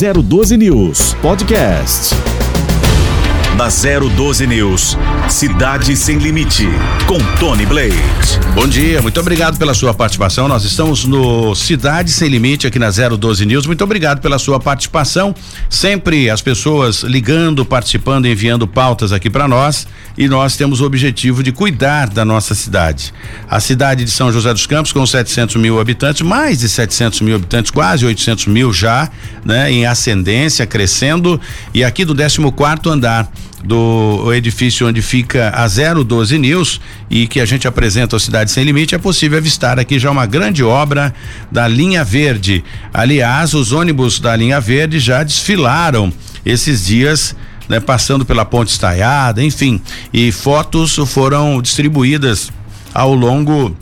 012 News Podcast da 012 News. Cidade Sem Limite, com Tony Blade. Bom dia, muito obrigado pela sua participação. Nós estamos no Cidade Sem Limite aqui na 012 News. Muito obrigado pela sua participação. Sempre as pessoas ligando, participando, enviando pautas aqui para nós. E nós temos o objetivo de cuidar da nossa cidade. A cidade de São José dos Campos, com 700 mil habitantes, mais de 700 mil habitantes, quase 800 mil já, né, em ascendência, crescendo. E aqui do 14 quarto andar do edifício onde fica a 012 News e que a gente apresenta a Cidade Sem Limite, é possível avistar aqui já uma grande obra da linha verde. Aliás, os ônibus da linha verde já desfilaram esses dias. Né, passando pela ponte estaiada, enfim, e fotos foram distribuídas ao longo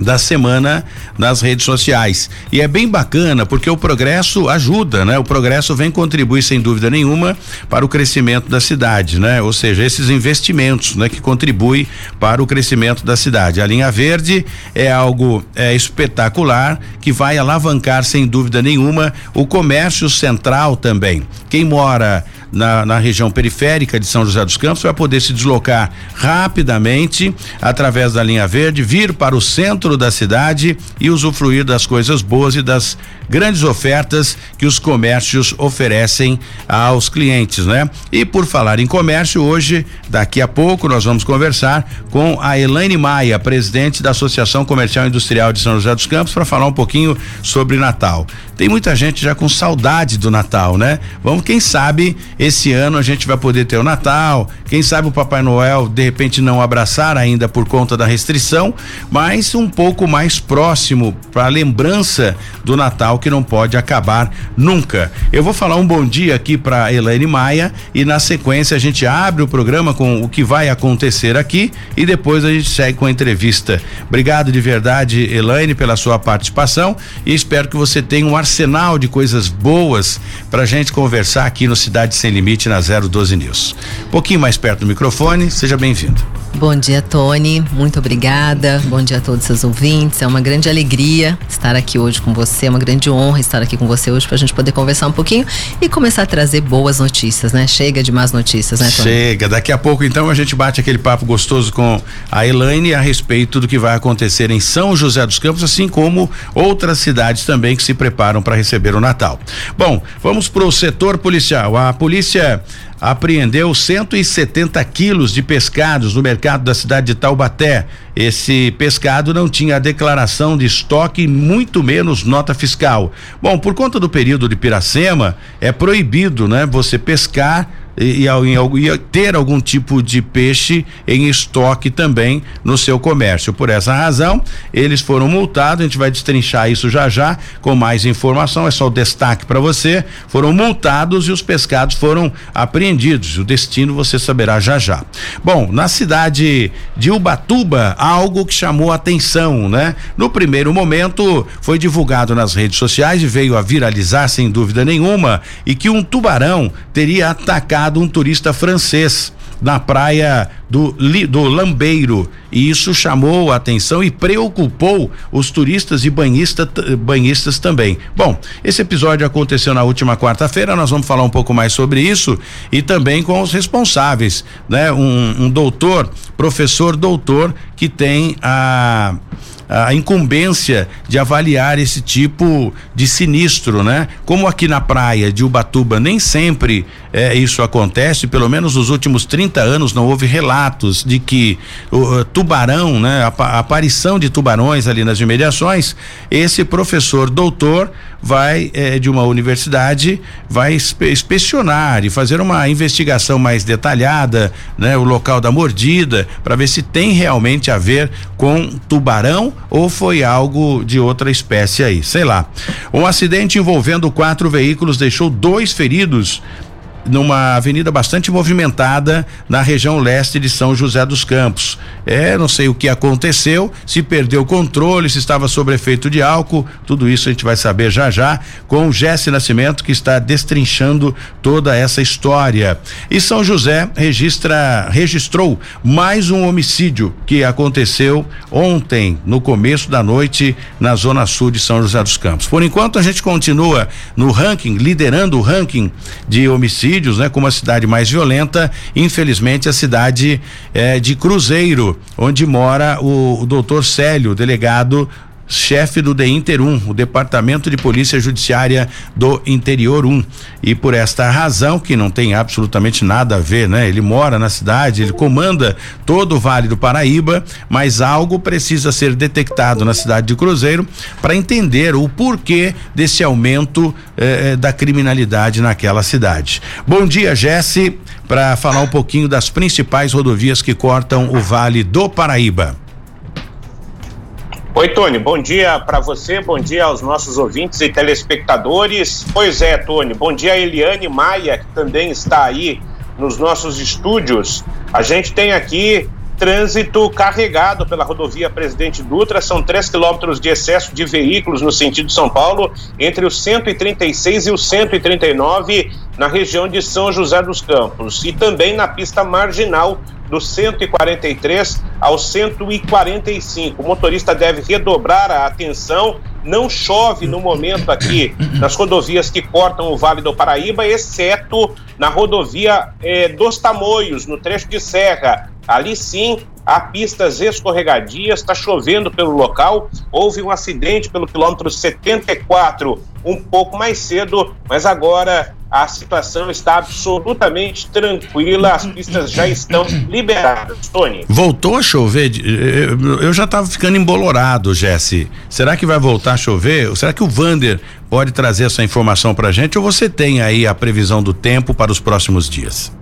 da semana nas redes sociais. E é bem bacana porque o progresso ajuda, né? O progresso vem contribuir sem dúvida nenhuma para o crescimento da cidade, né? Ou seja, esses investimentos, né? Que contribuem para o crescimento da cidade. A linha verde é algo é, espetacular que vai alavancar sem dúvida nenhuma o comércio central também. Quem mora na, na região periférica de São José dos Campos vai poder se deslocar rapidamente através da linha verde, vir para o centro da cidade e usufruir das coisas boas e das grandes ofertas que os comércios oferecem aos clientes, né? E por falar em comércio, hoje, daqui a pouco, nós vamos conversar com a Elaine Maia, presidente da Associação Comercial Industrial de São José dos Campos, para falar um pouquinho sobre Natal. Tem muita gente já com saudade do Natal, né? Vamos, quem sabe, esse ano a gente vai poder ter o Natal. Quem sabe o Papai Noel de repente não abraçar ainda por conta da restrição, mas um pouco mais próximo para a lembrança do Natal que não pode acabar nunca. Eu vou falar um bom dia aqui para Elaine Maia e na sequência a gente abre o programa com o que vai acontecer aqui e depois a gente segue com a entrevista. Obrigado de verdade, Elaine, pela sua participação e espero que você tenha um arsenal de coisas boas para gente conversar aqui no Cidade Sem sem Limite na 012 News. Um pouquinho mais perto do microfone, seja bem-vindo. Bom dia, Tony. Muito obrigada. Bom dia a todos os seus ouvintes. É uma grande alegria estar aqui hoje com você. É uma grande honra estar aqui com você hoje para a gente poder conversar um pouquinho e começar a trazer boas notícias, né? Chega de más notícias, né, Tony? Chega. Daqui a pouco, então, a gente bate aquele papo gostoso com a Elaine a respeito do que vai acontecer em São José dos Campos, assim como outras cidades também que se preparam para receber o Natal. Bom, vamos para o setor policial. A polícia apreendeu 170 quilos de pescados no mercado da cidade de Taubaté. Esse pescado não tinha declaração de estoque, muito menos nota fiscal. Bom, por conta do período de Piracema, é proibido, né, você pescar e, e, e, ter algum tipo de peixe em estoque também no seu comércio. Por essa razão, eles foram multados. A gente vai destrinchar isso já já com mais informação. É só o destaque para você. Foram multados e os pescados foram apreendidos. O destino você saberá já já. Bom, na cidade de Ubatuba, algo que chamou a atenção, né? No primeiro momento, foi divulgado nas redes sociais e veio a viralizar sem dúvida nenhuma e que um tubarão teria atacado um turista francês na praia do, do Lambeiro. E isso chamou a atenção e preocupou os turistas e banhista, banhistas também. Bom, esse episódio aconteceu na última quarta-feira, nós vamos falar um pouco mais sobre isso e também com os responsáveis, né? Um, um doutor, professor doutor, que tem a a incumbência de avaliar esse tipo de sinistro, né? Como aqui na praia de Ubatuba nem sempre é, isso acontece, pelo menos nos últimos 30 anos não houve relatos de que o tubarão, né? A, a aparição de tubarões ali nas imediações, esse professor doutor vai é, de uma universidade vai inspecionar e fazer uma investigação mais detalhada, né, o local da mordida para ver se tem realmente a ver com tubarão ou foi algo de outra espécie aí, sei lá. Um acidente envolvendo quatro veículos deixou dois feridos numa avenida bastante movimentada na região leste de São José dos Campos. É, não sei o que aconteceu, se perdeu o controle, se estava sob efeito de álcool, tudo isso a gente vai saber já já com o Jesse Nascimento que está destrinchando toda essa história. E São José registra registrou mais um homicídio que aconteceu ontem no começo da noite na zona sul de São José dos Campos. Por enquanto a gente continua no ranking, liderando o ranking de homicídios, né? Como a cidade mais violenta, infelizmente a cidade é, de Cruzeiro, onde mora o, o doutor Célio, delegado chefe do DEINTER 1, o Departamento de Polícia Judiciária do Interior 1. E por esta razão, que não tem absolutamente nada a ver, né? Ele mora na cidade, ele comanda todo o Vale do Paraíba, mas algo precisa ser detectado na cidade de Cruzeiro para entender o porquê desse aumento eh, da criminalidade naquela cidade. Bom dia, Jesse, para falar um pouquinho das principais rodovias que cortam o Vale do Paraíba. Oi, Tony, bom dia para você, bom dia aos nossos ouvintes e telespectadores. Pois é, Tony, bom dia a Eliane Maia, que também está aí nos nossos estúdios. A gente tem aqui trânsito carregado pela rodovia Presidente Dutra, são 3 quilômetros de excesso de veículos no sentido São Paulo, entre os 136 e os 139 na região de São José dos Campos, e também na pista marginal do 143 ao 145. O motorista deve redobrar a atenção. Não chove no momento aqui nas rodovias que cortam o Vale do Paraíba, exceto na rodovia eh, dos Tamoios, no trecho de serra. Ali sim há pistas escorregadias, está chovendo pelo local. Houve um acidente pelo quilômetro 74 um pouco mais cedo, mas agora a situação está absolutamente tranquila, as pistas já estão liberadas. Tony. Voltou a chover? Eu já estava ficando embolorado, Jesse. Será que vai voltar a chover? Será que o Vander pode trazer essa informação para gente ou você tem aí a previsão do tempo para os próximos dias?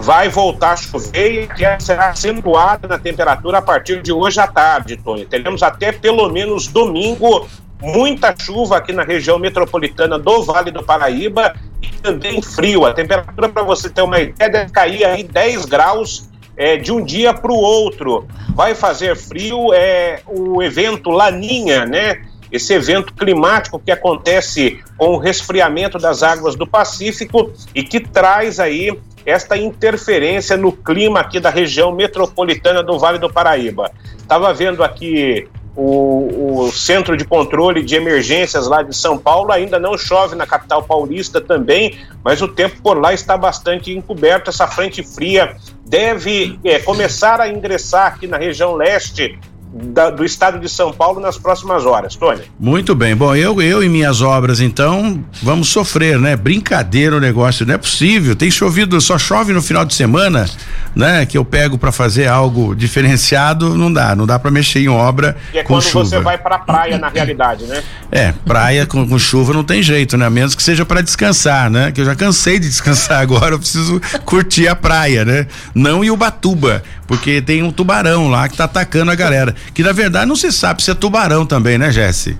Vai voltar a chover e será acentuada na temperatura a partir de hoje à tarde, Tony. Teremos até pelo menos domingo muita chuva aqui na região metropolitana do Vale do Paraíba e também frio. A temperatura, para você ter uma ideia, deve cair aí 10 graus é, de um dia para o outro. Vai fazer frio, é o evento Laninha, né? Esse evento climático que acontece com o resfriamento das águas do Pacífico e que traz aí esta interferência no clima aqui da região metropolitana do Vale do Paraíba. Estava vendo aqui o, o, Centro de Controle de Emergências lá de São Paulo ainda não chove na capital paulista também, mas o tempo por lá está bastante encoberto. Essa frente fria deve é, começar a ingressar aqui na região leste da, do estado de São Paulo nas próximas horas, Tony. Muito bem. Bom, eu, eu e minhas obras, então, vamos sofrer, né? Brincadeira o negócio, não é possível. Tem chovido, só chove no final de semana, né? Que eu pego para fazer algo diferenciado, não dá, não dá para mexer em obra e é com quando chuva. você vai para praia, na realidade, né? É, praia com, com chuva não tem jeito, né? A menos que seja para descansar, né? Que eu já cansei de descansar agora, eu preciso curtir a praia, né? Não em Ubatuba, porque tem um tubarão lá que tá atacando a galera que na verdade não se sabe se é tubarão também, né, Jesse?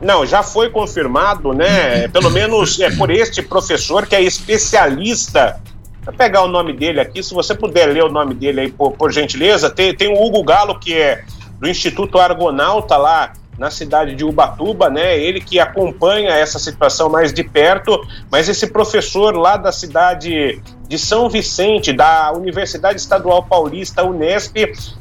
Não, já foi confirmado, né? Pelo menos é por este professor que é especialista. Vou pegar o nome dele aqui, se você puder ler o nome dele aí, por, por gentileza. Tem, tem o Hugo Galo, que é do Instituto Argonauta lá na cidade de Ubatuba, né? Ele que acompanha essa situação mais de perto, mas esse professor lá da cidade de São Vicente, da Universidade Estadual Paulista, Unesp,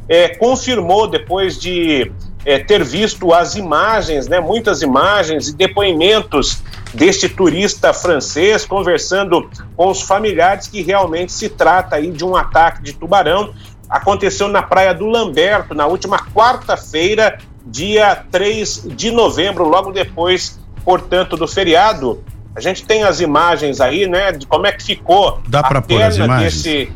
é, confirmou depois de é, ter visto as imagens, né, muitas imagens e depoimentos deste turista francês conversando com os familiares que realmente se trata aí de um ataque de tubarão. Aconteceu na praia do Lamberto na última quarta-feira, dia 3 de novembro, logo depois, portanto, do feriado. A gente tem as imagens aí, né, de como é que ficou Dá a perna desse,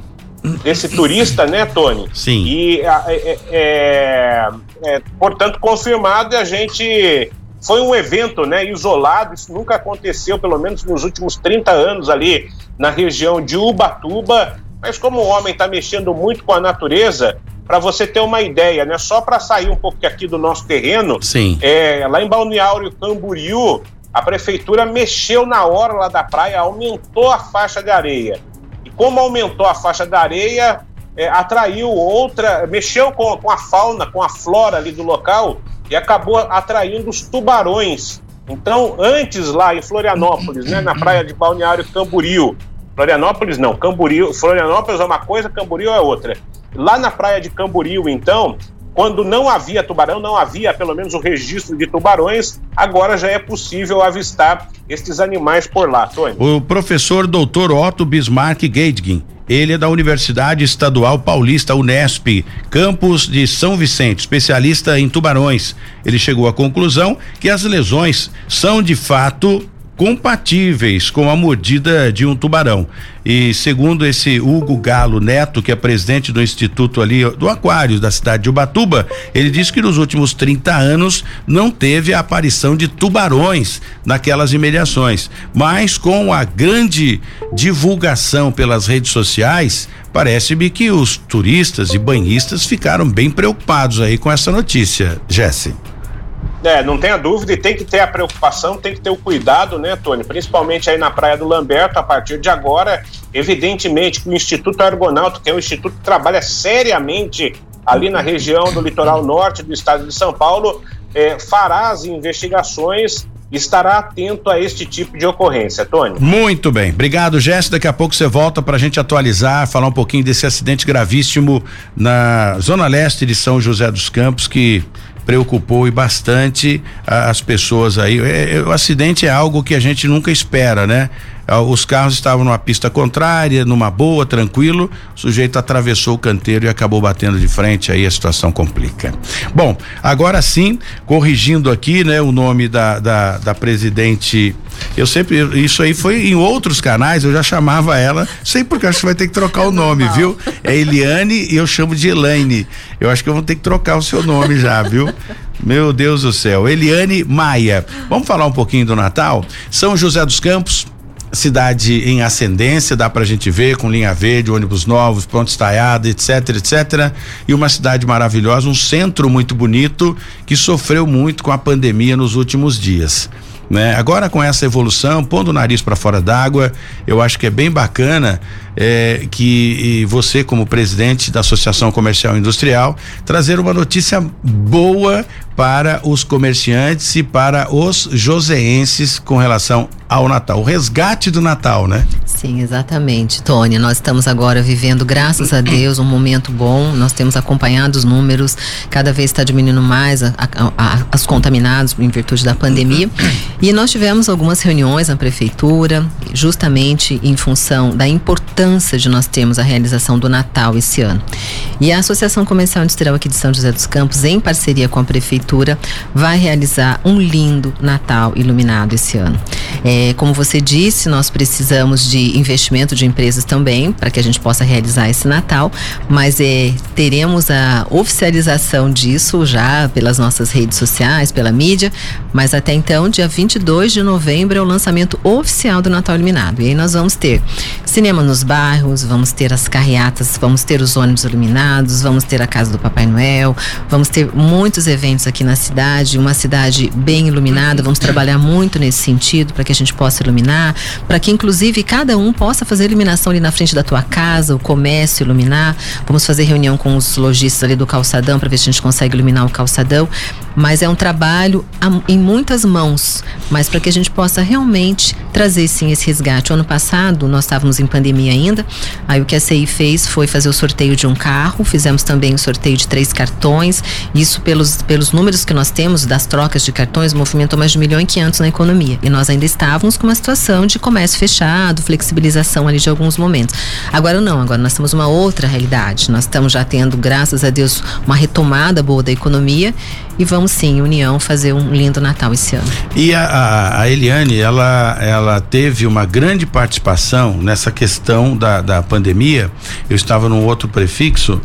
desse turista, né, Tony? Sim. E, é, é, é, portanto, confirmado, a gente foi um evento, né, isolado, isso nunca aconteceu, pelo menos nos últimos 30 anos ali na região de Ubatuba, mas como o homem está mexendo muito com a natureza, para você ter uma ideia, né? Só para sair um pouco aqui do nosso terreno, Sim. É, lá em Balneário Camboriú, a prefeitura mexeu na hora lá da praia, aumentou a faixa de areia. E como aumentou a faixa da areia, é, atraiu outra, mexeu com, com a fauna, com a flora ali do local e acabou atraindo os tubarões. Então, antes lá em Florianópolis, né, na praia de Balneário Camboriú, Florianópolis não, Camboriú, Florianópolis é uma coisa, Camboriú é outra. Lá na praia de Camboriú, então, quando não havia tubarão, não havia pelo menos o registro de tubarões, agora já é possível avistar estes animais por lá, Tony. O professor doutor Otto Bismarck Geidgin, ele é da Universidade Estadual Paulista Unesp, campus de São Vicente, especialista em tubarões. Ele chegou à conclusão que as lesões são de fato compatíveis com a mordida de um tubarão. E segundo esse Hugo Galo Neto, que é presidente do Instituto ali do Aquário da cidade de Ubatuba, ele disse que nos últimos 30 anos não teve a aparição de tubarões naquelas imediações, mas com a grande divulgação pelas redes sociais, parece-me que os turistas e banhistas ficaram bem preocupados aí com essa notícia, Jesse. É, não tenha dúvida e tem que ter a preocupação, tem que ter o cuidado, né, Tony? Principalmente aí na Praia do Lamberto, a partir de agora, evidentemente que o Instituto Argonauta, que é um instituto que trabalha seriamente ali na região do litoral norte do estado de São Paulo, é, fará as investigações estará atento a este tipo de ocorrência, Tony. Muito bem, obrigado, Jéssica. Daqui a pouco você volta para a gente atualizar, falar um pouquinho desse acidente gravíssimo na zona leste de São José dos Campos que preocupou e bastante as pessoas aí. É, é, o acidente é algo que a gente nunca espera, né? Ah, os carros estavam numa pista contrária, numa boa, tranquilo. O sujeito atravessou o canteiro e acabou batendo de frente, aí a situação complica. Bom, agora sim, corrigindo aqui, né, o nome da, da, da presidente. Eu sempre, isso aí foi em outros canais, eu já chamava ela, sei porque acho que vai ter que trocar o nome, viu? É Eliane e eu chamo de Elaine. Eu acho que eu vou ter que trocar o seu nome já, viu? Meu Deus do céu. Eliane Maia. Vamos falar um pouquinho do Natal? São José dos Campos, cidade em ascendência, dá pra gente ver, com linha verde, ônibus novos, pronto estaiada, etc, etc. E uma cidade maravilhosa, um centro muito bonito que sofreu muito com a pandemia nos últimos dias. Né? Agora com essa evolução, pondo o nariz para fora d'água, eu acho que é bem bacana é, que você, como presidente da Associação Comercial Industrial, trazer uma notícia boa para os comerciantes e para os joseenses com relação ao Natal, o resgate do Natal, né? Sim, exatamente, Tônia. Nós estamos agora vivendo, graças a Deus, um momento bom. Nós temos acompanhado os números, cada vez está diminuindo mais a, a, a, as contaminados em virtude da pandemia. E nós tivemos algumas reuniões na prefeitura, justamente em função da importância de nós termos a realização do Natal esse ano. E a Associação Comercial Industrial aqui de São José dos Campos, em parceria com a prefeitura, vai realizar um lindo Natal iluminado esse ano. É, como você disse, nós precisamos de investimento de empresas também para que a gente possa realizar esse Natal, mas é, teremos a oficialização disso já pelas nossas redes sociais, pela mídia, mas até então, dia 22 de novembro é o lançamento oficial do Natal Iluminado. E aí nós vamos ter cinema nos bairros, vamos ter as carreatas, vamos ter os ônibus iluminados, vamos ter a casa do Papai Noel, vamos ter muitos eventos aqui na cidade, uma cidade bem iluminada, vamos trabalhar muito nesse sentido para que a gente possa iluminar, para que inclusive cada um possa fazer iluminação ali na frente da tua casa, o comércio iluminar. Vamos fazer reunião com os lojistas ali do calçadão para ver se a gente consegue iluminar o calçadão. Mas é um trabalho em muitas mãos, mas para que a gente possa realmente trazer sim esse resgate. O ano passado nós estávamos em pandemia ainda, aí o que a CI fez foi fazer o sorteio de um carro, fizemos também o sorteio de três cartões. Isso pelos, pelos números que nós temos das trocas de cartões movimentou mais de 1 milhão e 500 na economia. E nós ainda estávamos com uma situação de comércio fechado, flexibilização ali de alguns momentos. Agora não, agora nós temos uma outra realidade. Nós estamos já tendo, graças a Deus, uma retomada boa da economia e vamos sim, União, fazer um lindo Natal esse ano. E a, a, Eliane, ela, ela teve uma grande participação nessa questão da, da pandemia. Eu estava num outro prefixo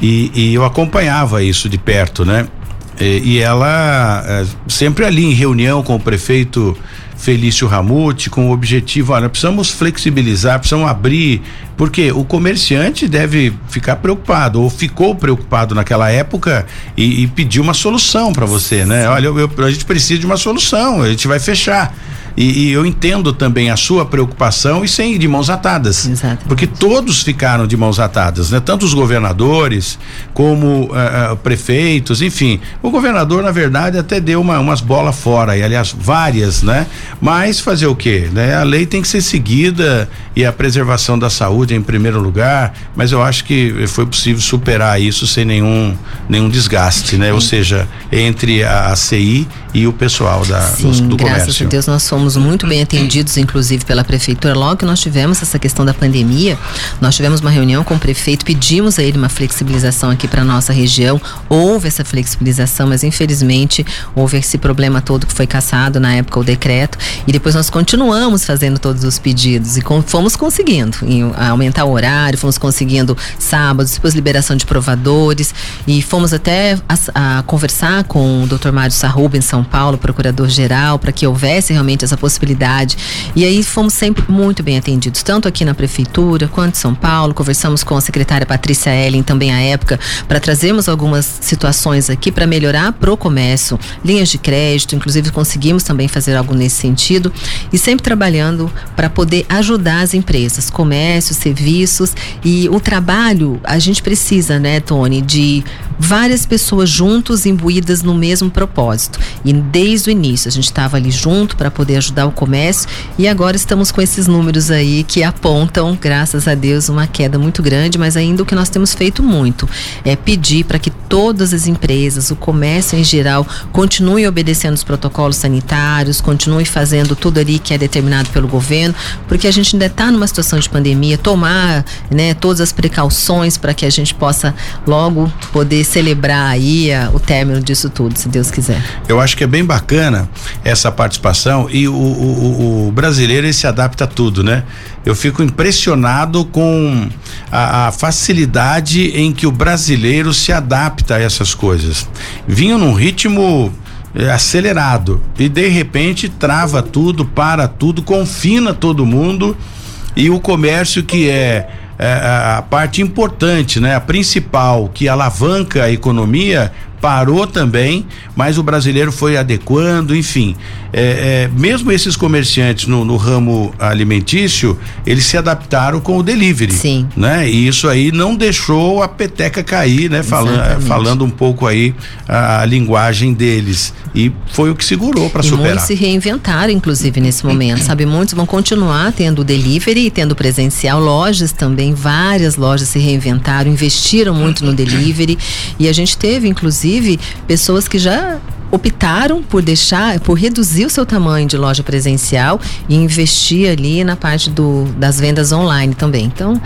e, e eu acompanhava isso de perto, né? E, e ela é, sempre ali em reunião com o prefeito Felício Ramute com o objetivo, olha, precisamos flexibilizar, precisamos abrir, porque o comerciante deve ficar preocupado, ou ficou preocupado naquela época e, e pediu uma solução para você, né? Olha, eu, eu, a gente precisa de uma solução, a gente vai fechar. E, e, eu entendo também a sua preocupação e sem ir de mãos atadas. Exato. Porque todos ficaram de mãos atadas, né? Tanto os governadores como uh, uh, prefeitos, enfim. O governador, na verdade, até deu uma, umas bolas fora, e aliás, várias, né? Mas fazer o quê? Né? A lei tem que ser seguida e a preservação da saúde em primeiro lugar, mas eu acho que foi possível superar isso sem nenhum, nenhum desgaste, né? Ou seja, entre a, a CI e o pessoal da, Sim, do, do graças comércio. a Deus nós fomos muito bem atendidos, inclusive pela prefeitura. Logo que nós tivemos essa questão da pandemia, nós tivemos uma reunião com o prefeito, pedimos a ele uma flexibilização aqui para nossa região. Houve essa flexibilização, mas infelizmente houve esse problema todo que foi cassado na época o decreto e depois nós continuamos fazendo todos os pedidos e com, fomos conseguindo aumentar o horário, fomos conseguindo sábados, depois liberação de provadores e fomos até a, a conversar com o Dr. Mário Sarruba em São Paulo, procurador-geral, para que houvesse realmente essa possibilidade. E aí fomos sempre muito bem atendidos, tanto aqui na prefeitura quanto em São Paulo. Conversamos com a secretária Patrícia Ellen também à época para trazermos algumas situações aqui para melhorar pro comércio, linhas de crédito, inclusive conseguimos também fazer algo nesse sentido e sempre trabalhando para poder ajudar as empresas, comércio, serviços e o trabalho, a gente precisa, né, Tony, de várias pessoas juntos imbuídas no mesmo propósito. E desde o início a gente estava ali junto para poder ajudar o comércio e agora estamos com esses números aí que apontam, graças a Deus, uma queda muito grande, mas ainda o que nós temos feito muito é pedir para que todas as empresas, o comércio em geral, continuem obedecendo os protocolos sanitários, continuem fazendo tudo ali que é determinado pelo governo, porque a gente ainda está numa situação de pandemia, tomar né, todas as precauções para que a gente possa logo poder celebrar aí a, o término disso tudo, se Deus quiser. Eu acho que é bem bacana essa participação e o, o, o brasileiro ele se adapta a tudo, né? Eu fico impressionado com a, a, facilidade em que o brasileiro se adapta a essas coisas. Vinha num ritmo é, acelerado e de repente trava tudo, para tudo, confina todo mundo e o comércio que é é, a parte importante, né? A principal que alavanca a economia parou também, mas o brasileiro foi adequando, enfim. É, é, mesmo esses comerciantes no, no, ramo alimentício, eles se adaptaram com o delivery. Sim. Né? E isso aí não deixou a peteca cair, né? Falando, falando um pouco aí a, a, linguagem deles. E foi o que segurou para superar. Muitos se reinventaram, inclusive, nesse momento, sabe? Muitos vão continuar tendo delivery e tendo presencial. Lojas também, várias lojas se reinventaram, investiram muito no delivery. E a gente teve, inclusive, pessoas que já optaram por deixar, por reduzir o seu tamanho de loja presencial e investir ali na parte do, das vendas online também. Então,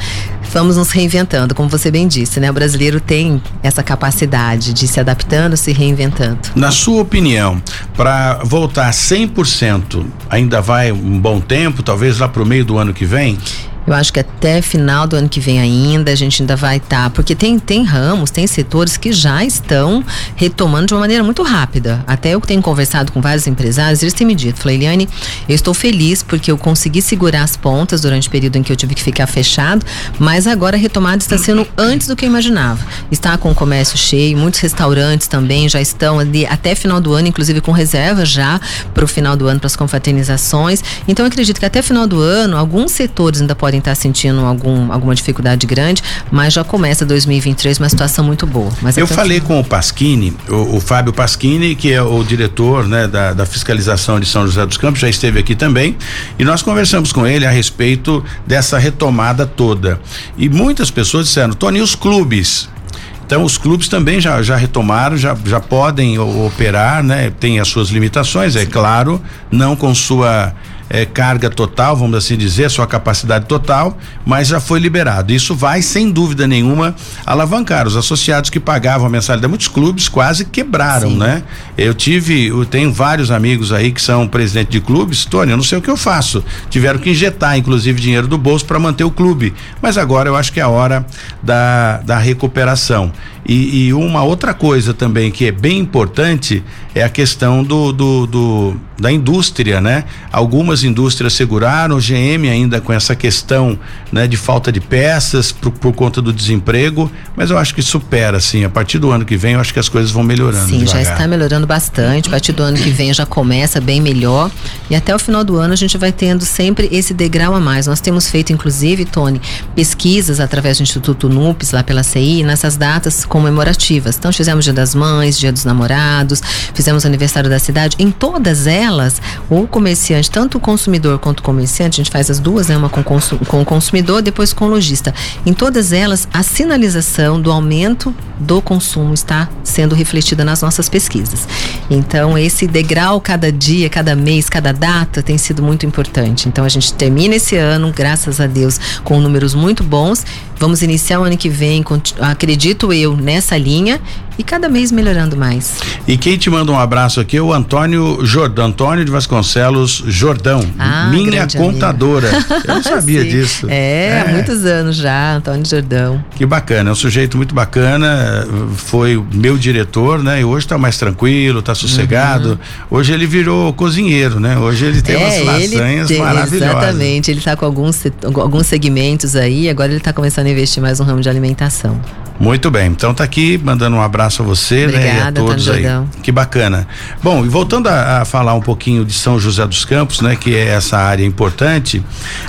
vamos nos reinventando, como você bem disse, né? O brasileiro tem essa capacidade de se adaptando, se reinventando. Na sua opinião, para voltar 100%, ainda vai um bom tempo, talvez lá para o meio do ano que vem? Eu acho que até final do ano que vem ainda a gente ainda vai estar, tá, porque tem tem ramos, tem setores que já estão retomando de uma maneira muito rápida. Até eu tenho conversado com vários empresários, eles têm me dito, falei, Eliane, eu estou feliz porque eu consegui segurar as pontas durante o período em que eu tive que ficar fechado, mas agora a retomada está sendo antes do que eu imaginava. Está com o comércio cheio, muitos restaurantes também já estão ali até final do ano, inclusive com reserva já para o final do ano para as confraternizações. Então eu acredito que até final do ano alguns setores ainda podem estar sentindo algum, alguma dificuldade grande, mas já começa 2023 uma situação muito boa. Mas Eu falei com o Pasquini, o, o, Fábio Pasquini, que é o diretor né, da, da fiscalização de São José dos Campos, já esteve aqui também, e nós conversamos com ele a respeito dessa retomada toda. E muitas pessoas disseram, Tony, os clubes, então os clubes também já, já retomaram, já, já podem operar, né? Tem as suas limitações, é claro, não com sua é, carga total, vamos assim dizer, sua capacidade total, mas já foi liberado. Isso vai, sem dúvida nenhuma, alavancar. Os associados que pagavam a mensalidade, muitos clubes quase quebraram, Sim. né? Eu tive, eu tenho vários amigos aí que são presidente de clubes, Tony, eu não sei o que eu faço. Tiveram que injetar, inclusive, dinheiro do bolso para manter o clube. Mas agora eu acho que é a hora da, da recuperação. E, e, uma outra coisa também que é bem importante é a questão do, do, do da indústria, né? Algumas indústrias seguraram, o GM ainda com essa questão, né, de falta de peças por, por conta do desemprego, mas eu acho que supera, assim, a partir do ano que vem eu acho que as coisas vão melhorando. Sim, devagar. já está melhorando bastante, a partir do ano que vem já começa bem melhor e até o final do ano a gente vai tendo sempre esse degrau a mais. Nós temos feito, inclusive, Tony, pesquisas através do Instituto NUPES, lá pela CI, nessas datas comemorativas. Então, fizemos Dia das Mães, Dia dos Namorados, fizemos aniversário da cidade. Em todas elas, o comerciante, tanto o consumidor quanto o comerciante, a gente faz as duas, né? Uma com, com o consumidor, depois com o lojista. Em todas elas, a sinalização do aumento do consumo está sendo refletida nas nossas pesquisas. Então, esse degrau cada dia, cada mês, cada data tem sido muito importante. Então, a gente termina esse ano, graças a Deus, com números muito bons. Vamos iniciar o ano que vem, acredito eu, nessa linha e cada mês melhorando mais. E quem te manda um abraço aqui é o Antônio Jordão, Antônio de Vasconcelos Jordão, ah, minha contadora. Amigo. Eu não sabia disso. É, é, há muitos anos já, Antônio Jordão. Que bacana, é um sujeito muito bacana, foi meu diretor, né? E hoje está mais tranquilo, está sossegado. Uhum. Hoje ele virou cozinheiro, né? Hoje ele tem é, umas lasanhas tem, maravilhosas. Exatamente, ele está com alguns, alguns segmentos aí, agora ele está começando a investir mais no ramo de alimentação. Muito bem, então tá aqui mandando um abraço a você, Obrigada, né? E a todos aí. Que bacana. Bom, e voltando a, a, falar um pouquinho de São José dos Campos, né? Que é essa área importante,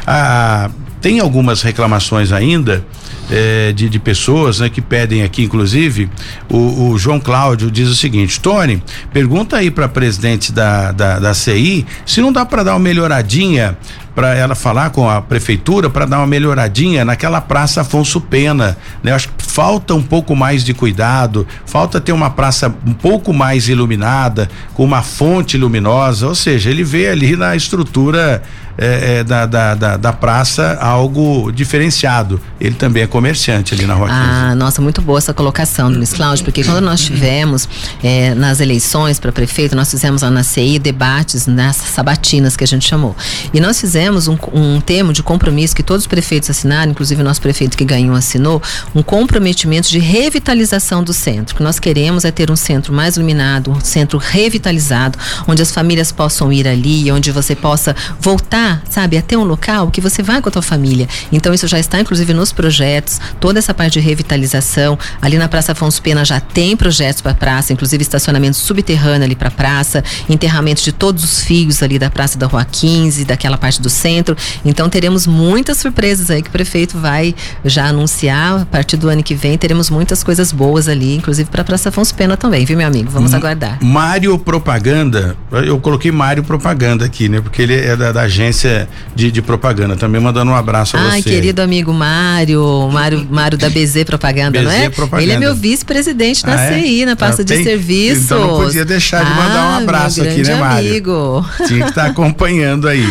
a, tem algumas reclamações ainda é, de, de, pessoas né, que pedem aqui, inclusive, o, o, João Cláudio diz o seguinte: Tony, pergunta aí para presidente da, da, da CI se não dá para dar uma melhoradinha para ela falar com a prefeitura para dar uma melhoradinha naquela praça Afonso Pena, né? Acho que falta um pouco mais de cuidado, falta ter uma praça um pouco mais iluminada, com uma fonte luminosa, ou seja, ele vê ali na estrutura é, é, da, da, da, da, praça algo diferenciado. Ele também é comerciante ali na Rua Ah, nossa, muito boa essa colocação Luiz Cláudio, porque quando nós tivemos é, nas eleições para prefeito, nós fizemos lá na CI debates nessas sabatinas que a gente chamou. E nós fizemos um, um termo de compromisso que todos os prefeitos assinaram, inclusive o nosso prefeito que ganhou assinou, um comprometimento de revitalização do centro. O que nós queremos é ter um centro mais iluminado, um centro revitalizado, onde as famílias possam ir ali, onde você possa voltar sabe, até um local que você vai com a tua família. Então isso já está inclusive nos projetos, toda essa parte de revitalização. Ali na Praça Afonso Pena já tem projetos para praça, inclusive estacionamento subterrâneo ali para praça, enterramento de todos os fios ali da Praça da Rua 15, daquela parte do centro. Então teremos muitas surpresas aí que o prefeito vai já anunciar a partir do ano que vem. Teremos muitas coisas boas ali, inclusive para a Praça Afonso Pena também, viu, meu amigo? Vamos M aguardar. Mário Propaganda, eu coloquei Mário Propaganda aqui, né? Porque ele é da, da agência agência de, de propaganda. Também mandando um abraço a Ai, você. Ai, querido amigo Mário, Mário, Mário da BZ Propaganda, BZ não é? Propaganda. Ele é meu vice-presidente da ah, é? CI, na pasta ah, de serviços. Então não podia deixar de mandar um ah, abraço aqui, né, Mário? amigo. Tinha que estar tá acompanhando aí.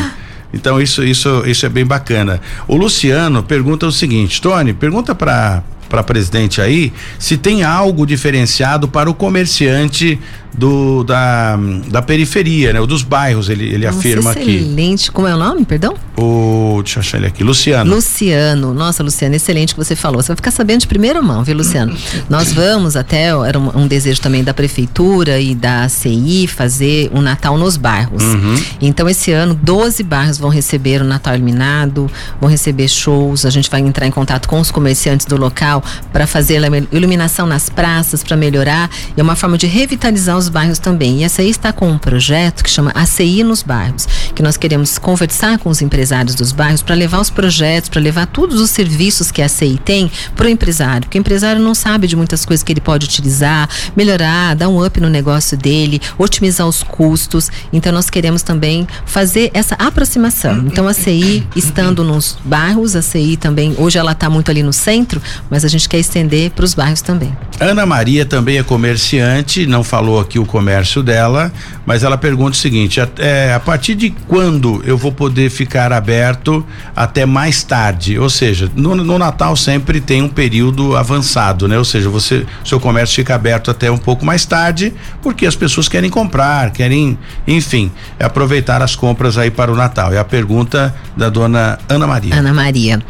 Então isso, isso, isso é bem bacana. O Luciano pergunta o seguinte, Tony, pergunta para para presidente aí se tem algo diferenciado para o comerciante do da, da periferia, né? O dos bairros, ele, ele Nossa, afirma excelente. aqui. Excelente. Como é o nome, perdão? O, deixa eu achar ele aqui, Luciano. Luciano. Nossa, Luciano, excelente que você falou. Você vai ficar sabendo de primeira mão, viu, Luciano? Nós vamos até, era um, um, desejo também da prefeitura e da CI fazer um Natal nos bairros. Uhum. Então, esse ano, 12 bairros vão receber o Natal iluminado, vão receber shows, a gente vai entrar em contato com os comerciantes do local para fazer iluminação nas praças, para melhorar. E é uma forma de revitalizar os bairros também. E a CI está com um projeto que chama ACI nos bairros, que nós queremos conversar com os empresários dos bairros para levar os projetos, para levar todos os serviços que a CI tem para o empresário, porque o empresário não sabe de muitas coisas que ele pode utilizar, melhorar, dar um up no negócio dele, otimizar os custos. Então nós queremos também fazer essa aproximação. Então a CI estando nos bairros, a CI também, hoje ela está muito ali no centro, mas a gente quer estender para os bairros também. Ana Maria também é comerciante, não falou aqui o comércio dela, mas ela pergunta o seguinte: é, a partir de quando eu vou poder ficar aberto até mais tarde? Ou seja, no, no Natal sempre tem um período avançado, né? Ou seja, você, seu comércio fica aberto até um pouco mais tarde, porque as pessoas querem comprar, querem, enfim, aproveitar as compras aí para o Natal. É a pergunta da dona Ana Maria. Ana Maria.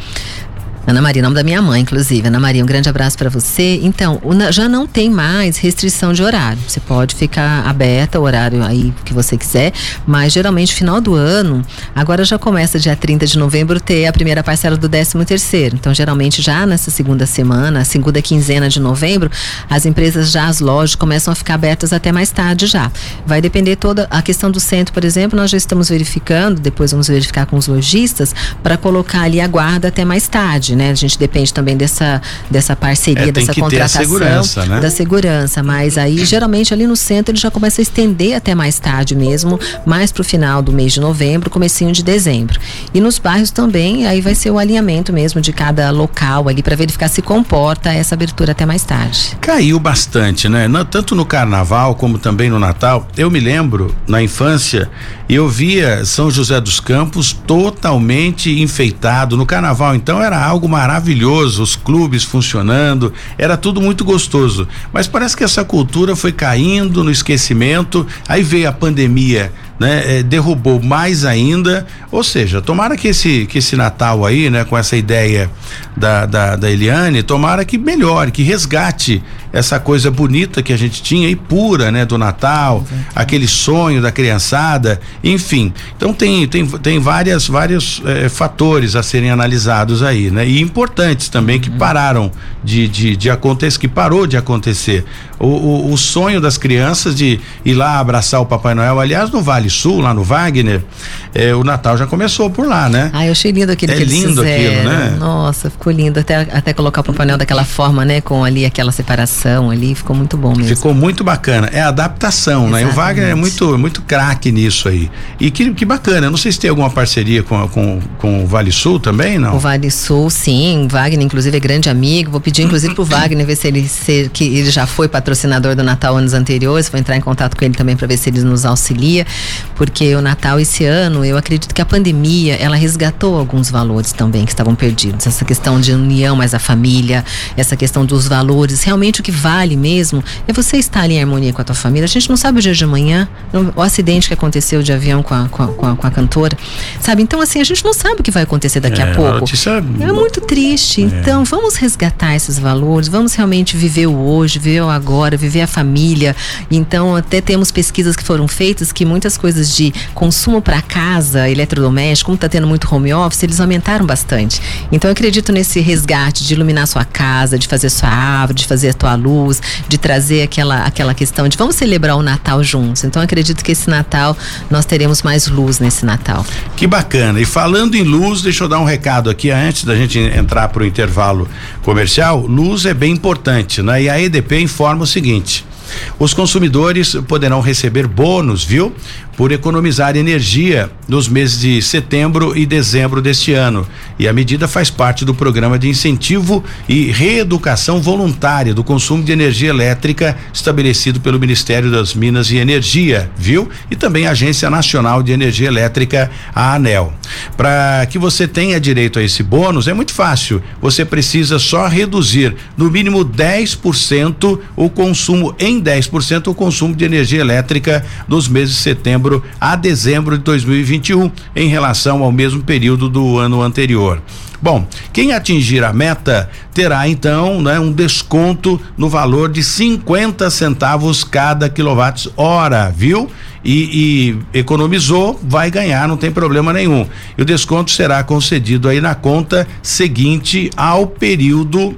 Ana Maria, nome da minha mãe, inclusive. Ana Maria, um grande abraço para você. Então, já não tem mais restrição de horário. Você pode ficar aberta o horário aí que você quiser, mas geralmente final do ano, agora já começa dia 30 de novembro ter a primeira parcela do 13 terceiro. Então, geralmente já nessa segunda semana, segunda quinzena de novembro, as empresas já as lojas começam a ficar abertas até mais tarde já. Vai depender toda a questão do centro, por exemplo, nós já estamos verificando, depois vamos verificar com os lojistas para colocar ali a guarda até mais tarde, né? A gente depende também dessa dessa parceria, é, dessa contratação, segurança, né? da segurança, mas aí geralmente ali no centro ele já começa a estender até mais tarde mesmo, mais para o final do mês de novembro, comecinho de dezembro. E nos bairros também, aí vai ser o alinhamento mesmo de cada local ali para verificar se comporta essa abertura até mais tarde. Caiu bastante, né? Tanto no carnaval como também no Natal. Eu me lembro na infância eu via São José dos Campos totalmente enfeitado no carnaval, então era algo maravilhoso, os clubes funcionando, era tudo muito gostoso. Mas parece que essa cultura foi caindo no esquecimento, aí veio a pandemia né, é, derrubou mais ainda. Ou seja, tomara que esse, que esse Natal aí, né, com essa ideia da, da, da Eliane, tomara que melhore, que resgate essa coisa bonita que a gente tinha e pura, né, do Natal, aquele sonho da criançada, enfim. Então tem tem, tem várias vários eh, fatores a serem analisados aí, né? E importantes também que uhum. pararam de, de, de acontecer, que parou de acontecer. O, o, o sonho das crianças de ir lá abraçar o Papai Noel, aliás, no Vale Sul, lá no Wagner, é, o Natal já começou por lá, né? Ah, eu achei lindo aquele é que lindo aquilo, né? Nossa, ficou lindo. Até, até colocar o Papai Noel daquela forma, né? Com ali aquela separação ali, ficou muito bom mesmo. Ficou muito bacana. É adaptação, Exatamente. né? E o Wagner é muito, muito craque nisso aí. E que, que bacana. Eu não sei se tem alguma parceria com, com, com o Vale Sul também, não? O Vale Sul, sim. Wagner, inclusive, é grande amigo. Vou pedir, inclusive, pro Wagner ver se ele se, que ele já foi patrocinador do Natal anos anteriores. Vou entrar em contato com ele também para ver se ele nos auxilia. Porque o Natal esse ano, eu acredito que a pandemia, ela resgatou alguns valores também que estavam perdidos. Essa questão de união mais a família, essa questão dos valores. Realmente o que vale mesmo é você estar ali em harmonia com a tua família. A gente não sabe o dia de amanhã, o acidente que aconteceu de avião com a, com a, com a, com a cantora, sabe? Então, assim, a gente não sabe o que vai acontecer daqui é, a pouco. A é muito triste. É. Então, vamos resgatar esses valores, vamos realmente viver o hoje, viver o agora, viver a família. Então, até temos pesquisas que foram feitas que muitas coisas de consumo para casa, eletrodoméstico, como está tendo muito home office, eles aumentaram bastante. Então, eu acredito nesse resgate de iluminar sua casa, de fazer sua árvore, de fazer a tua luz, de trazer aquela, aquela questão de vamos celebrar o Natal juntos. Então, acredito que esse Natal nós teremos mais luz nesse Natal. Que bacana. E falando em luz, deixa eu dar um recado aqui antes da gente entrar para o intervalo comercial. Luz é bem importante, né? E a EDP informa o seguinte: os consumidores poderão receber bônus, viu? Por economizar energia nos meses de setembro e dezembro deste ano. E a medida faz parte do programa de incentivo e reeducação voluntária do consumo de energia elétrica estabelecido pelo Ministério das Minas e Energia, viu? E também a Agência Nacional de Energia Elétrica, a ANEL. Para que você tenha direito a esse bônus, é muito fácil. Você precisa só reduzir no mínimo 10% o consumo em 10% o consumo de energia elétrica nos meses de setembro setembro a dezembro de 2021, em relação ao mesmo período do ano anterior. Bom, quem atingir a meta terá então né, um desconto no valor de 50 centavos cada quilowatt-hora, viu? E, e, economizou, vai ganhar, não tem problema nenhum. E o desconto será concedido aí na conta seguinte ao período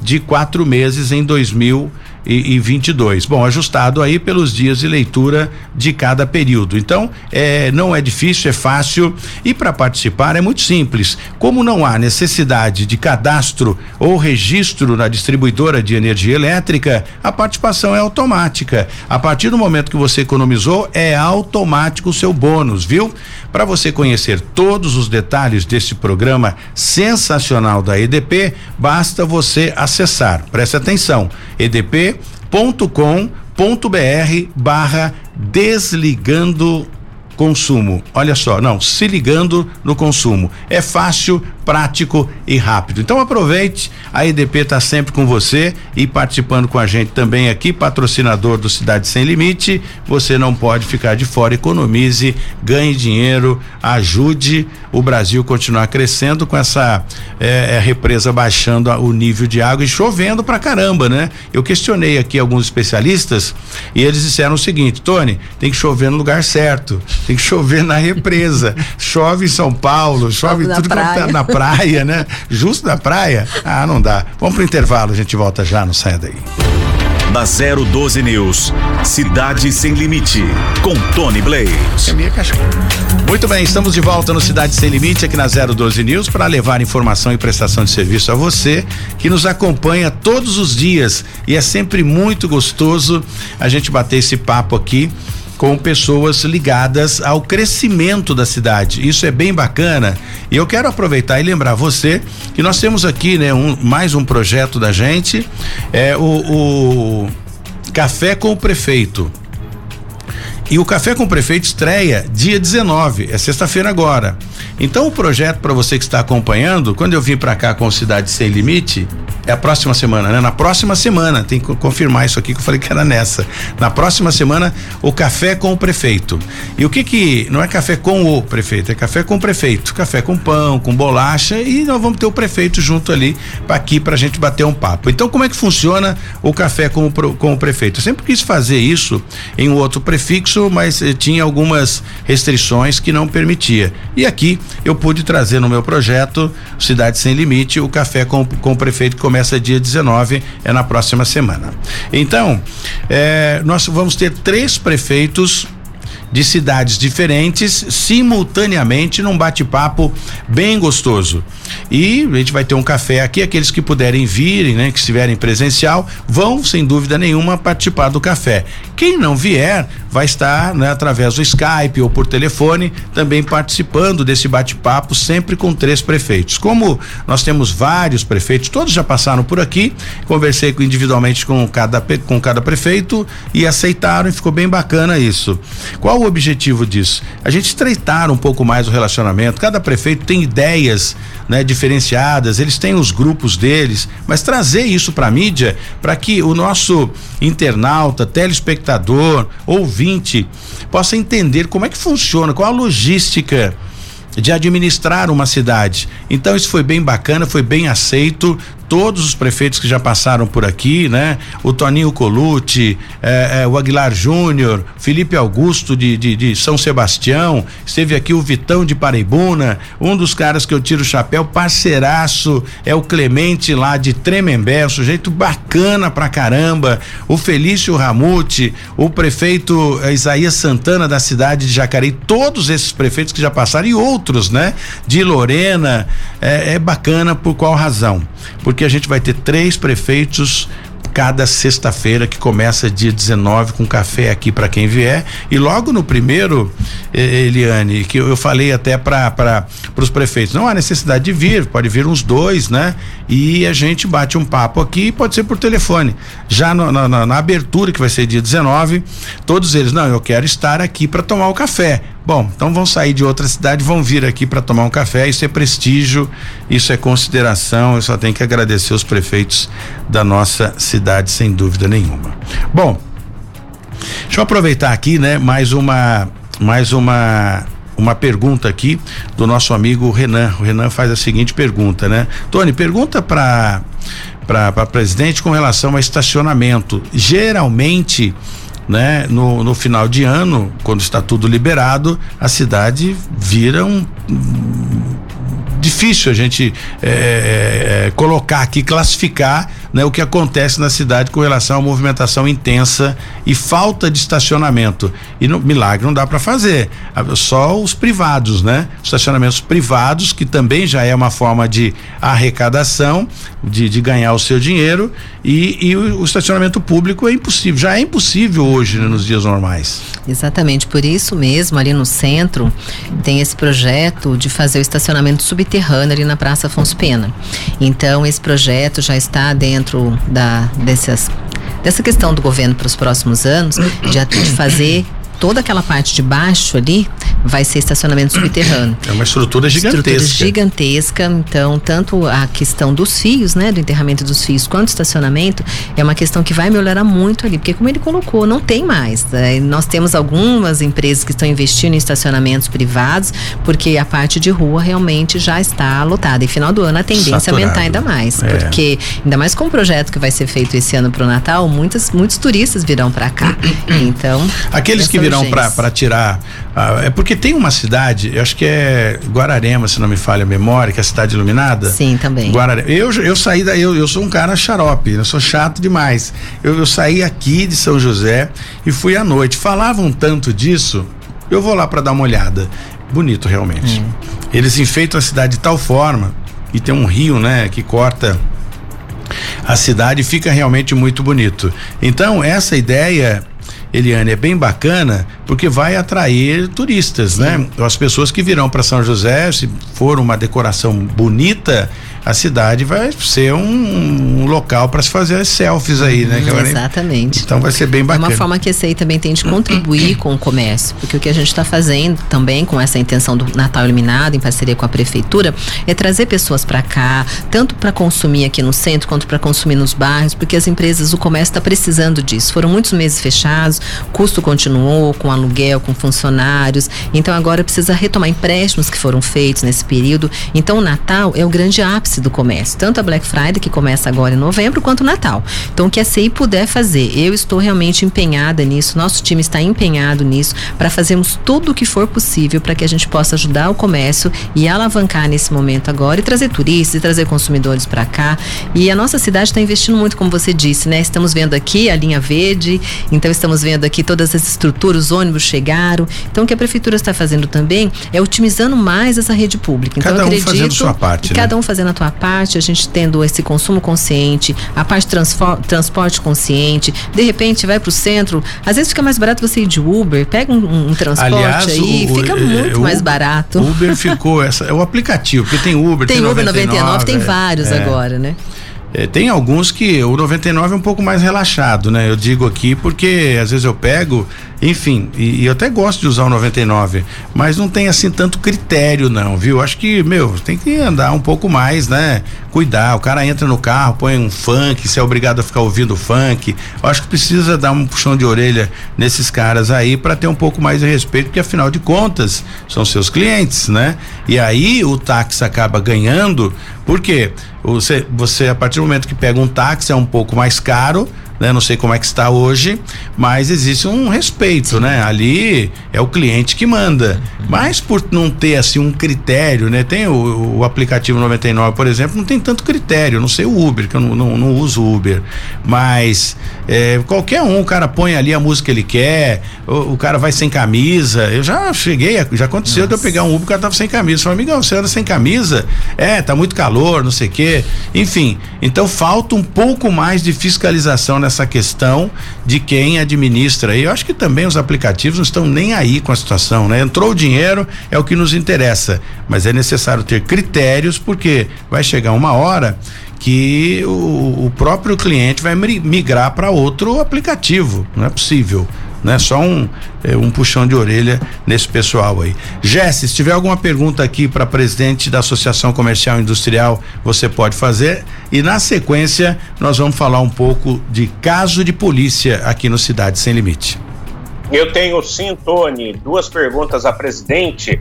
de quatro meses em 2021 e, e 22. Bom, ajustado aí pelos dias de leitura de cada período. Então, é, não é difícil, é fácil e para participar é muito simples. Como não há necessidade de cadastro ou registro na distribuidora de energia elétrica, a participação é automática. A partir do momento que você economizou, é automático o seu bônus, viu? Para você conhecer todos os detalhes desse programa sensacional da EDP, basta você acessar. Preste atenção, edp.com.br barra desligando consumo. Olha só, não, se ligando no consumo. É fácil, prático e rápido. Então aproveite, a EDP está sempre com você e participando com a gente também aqui, patrocinador do Cidade Sem Limite. Você não pode ficar de fora, economize, ganhe dinheiro, ajude o Brasil continuar crescendo com essa é, é, represa baixando o nível de água e chovendo pra caramba, né? Eu questionei aqui alguns especialistas e eles disseram o seguinte, Tony, tem que chover no lugar certo, tem que chover na represa. chove em São Paulo, chove, chove tudo tá praia. na praia, né? Justo na praia? Ah, não dá. Vamos pro intervalo, a gente volta já, não saia daí. Da 012 News, Cidade Sem Limite, com Tony Blade. Muito bem, estamos de volta no Cidade Sem Limite, aqui na 012 News, para levar informação e prestação de serviço a você que nos acompanha todos os dias. E é sempre muito gostoso a gente bater esse papo aqui com pessoas ligadas ao crescimento da cidade. Isso é bem bacana. E eu quero aproveitar e lembrar você que nós temos aqui, né, um, mais um projeto da gente, é o, o Café com o Prefeito. E o Café com o Prefeito estreia dia 19, é sexta-feira agora. Então o projeto para você que está acompanhando, quando eu vim para cá com Cidade Sem Limite, é a próxima semana, né? Na próxima semana, tem que confirmar isso aqui que eu falei que era nessa. Na próxima semana, o café com o prefeito. E o que que. Não é café com o prefeito, é café com o prefeito. Café com pão, com bolacha e nós vamos ter o prefeito junto ali para aqui pra gente bater um papo. Então, como é que funciona o café com o, com o prefeito? Eu sempre quis fazer isso em um outro prefixo, mas eh, tinha algumas restrições que não permitia. E aqui eu pude trazer no meu projeto Cidade Sem Limite o café com, com o prefeito que começa dia 19, é na próxima semana. Então, é, nós vamos ter três prefeitos de cidades diferentes simultaneamente num bate-papo bem gostoso. E a gente vai ter um café aqui, aqueles que puderem virem, né, que estiverem presencial, vão sem dúvida nenhuma participar do café. Quem não vier, vai estar, né, através do Skype ou por telefone, também participando desse bate-papo, sempre com três prefeitos. Como nós temos vários prefeitos, todos já passaram por aqui, conversei individualmente com cada com cada prefeito e aceitaram e ficou bem bacana isso. Qual o objetivo disso? A gente estreitar um pouco mais o relacionamento. Cada prefeito tem ideias, né, diferenciadas, eles têm os grupos deles, mas trazer isso para a mídia para que o nosso internauta, telespectador, ouvinte possa entender como é que funciona, qual a logística de administrar uma cidade. Então isso foi bem bacana, foi bem aceito todos os prefeitos que já passaram por aqui, né? O Toninho Colucci, eh, eh, o Aguilar Júnior, Felipe Augusto de, de, de, São Sebastião, esteve aqui o Vitão de Paraibuna, um dos caras que eu tiro o chapéu, parceiraço, é o Clemente lá de Tremembé, um sujeito bacana pra caramba, o Felício Ramute, o prefeito eh, Isaías Santana da cidade de Jacareí, todos esses prefeitos que já passaram e outros, né? De Lorena, é bacana por qual razão? Porque a gente vai ter três prefeitos cada sexta-feira que começa dia 19 com café aqui para quem vier. E logo no primeiro Eliane que eu, falei até para para os prefeitos não há necessidade de vir pode vir uns dois né? E a gente bate um papo aqui pode ser por telefone. Já no, na, na, na abertura que vai ser dia 19 todos eles não eu quero estar aqui para tomar o café Bom, então vão sair de outra cidade, vão vir aqui para tomar um café. Isso é prestígio, isso é consideração. Eu só tenho que agradecer os prefeitos da nossa cidade, sem dúvida nenhuma. Bom, deixa eu aproveitar aqui, né? Mais uma, mais uma, uma pergunta aqui do nosso amigo Renan. O Renan faz a seguinte pergunta, né? Tony, pergunta para para presidente com relação a estacionamento. Geralmente né? No, no final de ano, quando está tudo liberado, a cidade vira um, difícil a gente é, é, colocar aqui, classificar né, o que acontece na cidade com relação à movimentação intensa e falta de estacionamento. E no milagre não dá para fazer. Só os privados, né? Estacionamentos privados, que também já é uma forma de arrecadação, de, de ganhar o seu dinheiro, e, e o, o, estacionamento público é impossível. Já é impossível hoje, né, nos dias normais. Exatamente, por isso mesmo, ali no centro, tem esse projeto de fazer o estacionamento subterrâneo ali na Praça Afonso Pena. Então, esse projeto já está dentro dentro da, dessas, dessa questão do governo para os próximos anos, de, de fazer toda aquela parte de baixo ali vai ser estacionamento subterrâneo. É uma estrutura gigantesca. Estrutura gigantesca, então tanto a questão dos fios, né, do enterramento dos fios, quanto estacionamento, é uma questão que vai melhorar muito ali, porque como ele colocou, não tem mais. Né? Nós temos algumas empresas que estão investindo em estacionamentos privados, porque a parte de rua realmente já está lotada. E final do ano a tendência Saturado. é aumentar ainda mais, é. porque ainda mais com o projeto que vai ser feito esse ano para o Natal, muitas, muitos turistas virão para cá. Então, aqueles que virão para tirar, ah, é porque tem uma cidade, eu acho que é Guararema, se não me falha a memória, que é a cidade iluminada. Sim, também. Guararema. Eu, eu saí daí, eu, eu sou um cara xarope, eu sou chato demais. Eu, eu saí aqui de São José e fui à noite. Falavam tanto disso, eu vou lá para dar uma olhada. Bonito realmente. Hum. Eles enfeitam a cidade de tal forma e tem um rio, né, que corta a cidade fica realmente muito bonito. Então, essa ideia Eliane, é bem bacana porque vai atrair turistas, né? Sim. né? As pessoas que virão para São José, se for uma decoração bonita, a cidade vai ser um, um local para se fazer selfies aí, né? Hum, exatamente. Então vai ser bem bacana. É uma forma que a CEI também tem de contribuir com o comércio, porque o que a gente está fazendo também com essa intenção do Natal Iluminado, em parceria com a prefeitura, é trazer pessoas para cá, tanto para consumir aqui no centro quanto para consumir nos bairros, porque as empresas, o comércio está precisando disso. Foram muitos meses fechados, custo continuou com aluguel, com funcionários, então agora precisa retomar empréstimos que foram feitos nesse período. Então o Natal é o grande ápice ápice do comércio, tanto a Black Friday, que começa agora em novembro, quanto o Natal. Então, o que a CI puder fazer, eu estou realmente empenhada nisso, nosso time está empenhado nisso, para fazermos tudo o que for possível para que a gente possa ajudar o comércio e alavancar nesse momento agora e trazer turistas e trazer consumidores para cá. E a nossa cidade está investindo muito, como você disse, né? Estamos vendo aqui a linha verde, então estamos vendo aqui todas as estruturas, os ônibus chegaram. Então, o que a prefeitura está fazendo também é otimizando mais essa rede pública. Então, cada um acredito, fazendo sua parte. Né? Cada um fazendo a tua parte, a gente tendo esse consumo consciente, a parte transporte consciente, de repente vai para o centro, às vezes fica mais barato você ir de Uber, pega um, um transporte Aliás, aí, o, fica o, muito o, mais barato. Uber ficou, essa, é o aplicativo, porque tem Uber, tem, tem Uber 99, 99 tem é, vários é. agora, né? É, tem alguns que o 99 é um pouco mais relaxado, né? Eu digo aqui porque às vezes eu pego enfim, e, e, eu até gosto de usar o 99, mas não tem assim tanto critério, não, viu? Acho que, meu, tem que andar um pouco mais, né? Cuidar. O cara entra no carro, põe um funk, se é obrigado a ficar ouvindo funk. Eu acho que precisa dar um puxão de orelha nesses caras aí para ter um pouco mais de respeito, porque afinal de contas são seus clientes, né? E aí o táxi acaba ganhando, porque você, você a partir do momento que pega um táxi é um pouco mais caro né? Não sei como é que está hoje, mas existe um respeito, Sim. né? Ali é o cliente que manda. Mas por não ter assim um critério, né? Tem o, o aplicativo 99, por exemplo, não tem tanto critério. Não sei o Uber, que eu não, não, não uso Uber, mas é, qualquer um, o cara põe ali a música que ele quer, o, o cara vai sem camisa. Eu já cheguei, já aconteceu Nossa. de eu pegar um Uber, o cara tava sem camisa. Falei, amigão, você anda sem camisa? É, tá muito calor, não sei o quê. Enfim, então falta um pouco mais de fiscalização nessa essa questão de quem administra. E eu acho que também os aplicativos não estão nem aí com a situação, né? Entrou o dinheiro, é o que nos interessa, mas é necessário ter critérios porque vai chegar uma hora que o, o próprio cliente vai migrar para outro aplicativo, não é possível né? Só um, é, um puxão de orelha nesse pessoal aí. Jesse, se tiver alguma pergunta aqui para presidente da Associação Comercial e Industrial, você pode fazer. E na sequência, nós vamos falar um pouco de caso de polícia aqui no Cidade Sem Limite. Eu tenho sim, Tony, duas perguntas a presidente.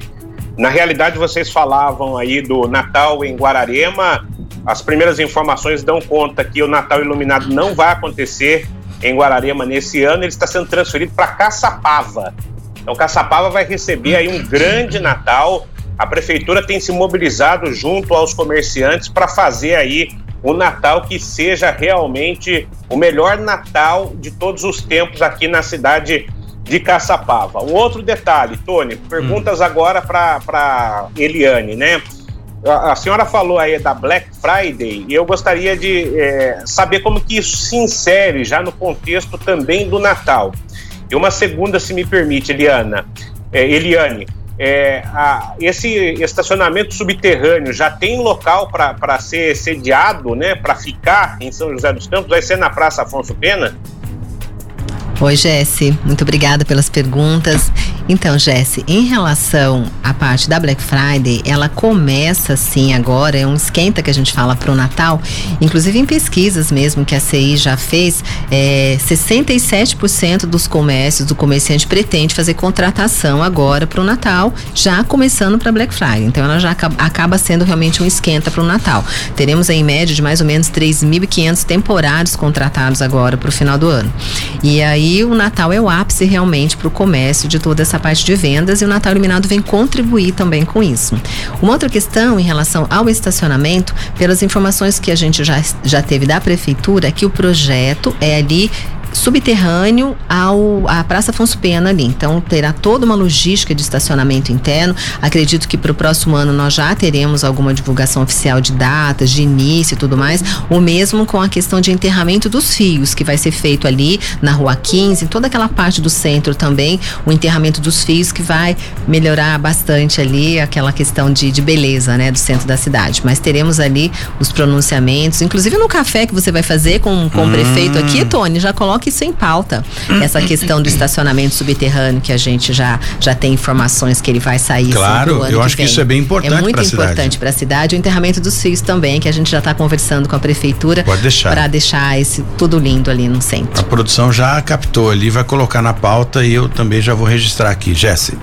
Na realidade, vocês falavam aí do Natal em Guararema. As primeiras informações dão conta que o Natal Iluminado não vai acontecer em Guararema nesse ano, ele está sendo transferido para Caçapava. Então, Caçapava vai receber aí um grande Natal. A prefeitura tem se mobilizado junto aos comerciantes para fazer aí um Natal que seja realmente o melhor Natal de todos os tempos aqui na cidade de Caçapava. Um outro detalhe, Tony, perguntas hum. agora para Eliane, né? A, senhora falou aí da Black Friday e eu gostaria de é, saber como que isso se insere já no contexto também do Natal. E uma segunda, se me permite, Eliana, é, Eliane, é, a, esse estacionamento subterrâneo já tem local para ser sediado, né, para ficar em São José dos Campos? Vai ser na Praça Afonso Pena? Oi, Jesse. Muito obrigada pelas perguntas. Então, Jesse, em relação à parte da Black Friday, ela começa sim agora, é um esquenta que a gente fala para o Natal. Inclusive em pesquisas mesmo que a CI já fez, é, 67% dos comércios, do comerciante pretende fazer contratação agora para o Natal, já começando para Black Friday. Então, ela já acaba sendo realmente um esquenta para o Natal. Teremos em média de mais ou menos 3.500 temporários contratados agora para o final do ano. E aí o Natal é o ápice realmente para o comércio de toda essa parte de vendas e o Natal Iluminado vem contribuir também com isso. Uma outra questão em relação ao estacionamento, pelas informações que a gente já, já teve da prefeitura, é que o projeto é ali subterrâneo ao à Praça Afonso Pena ali. Então terá toda uma logística de estacionamento interno. Acredito que para o próximo ano nós já teremos alguma divulgação oficial de datas, de início e tudo mais. O mesmo com a questão de enterramento dos fios, que vai ser feito ali na Rua 15, em toda aquela parte do centro também, o enterramento dos fios que vai melhorar bastante ali aquela questão de, de beleza, né, do centro da cidade. Mas teremos ali os pronunciamentos, inclusive no café que você vai fazer com, com hum. o prefeito aqui, Tony, já coloca coloque isso em pauta. Essa questão do estacionamento subterrâneo, que a gente já, já tem informações que ele vai sair. Claro, eu acho que, que isso é bem importante. É muito importante para a cidade. O enterramento dos fios também, que a gente já está conversando com a prefeitura. Pode deixar. Para deixar esse tudo lindo ali no centro. A produção já captou ali, vai colocar na pauta e eu também já vou registrar aqui. Jesse.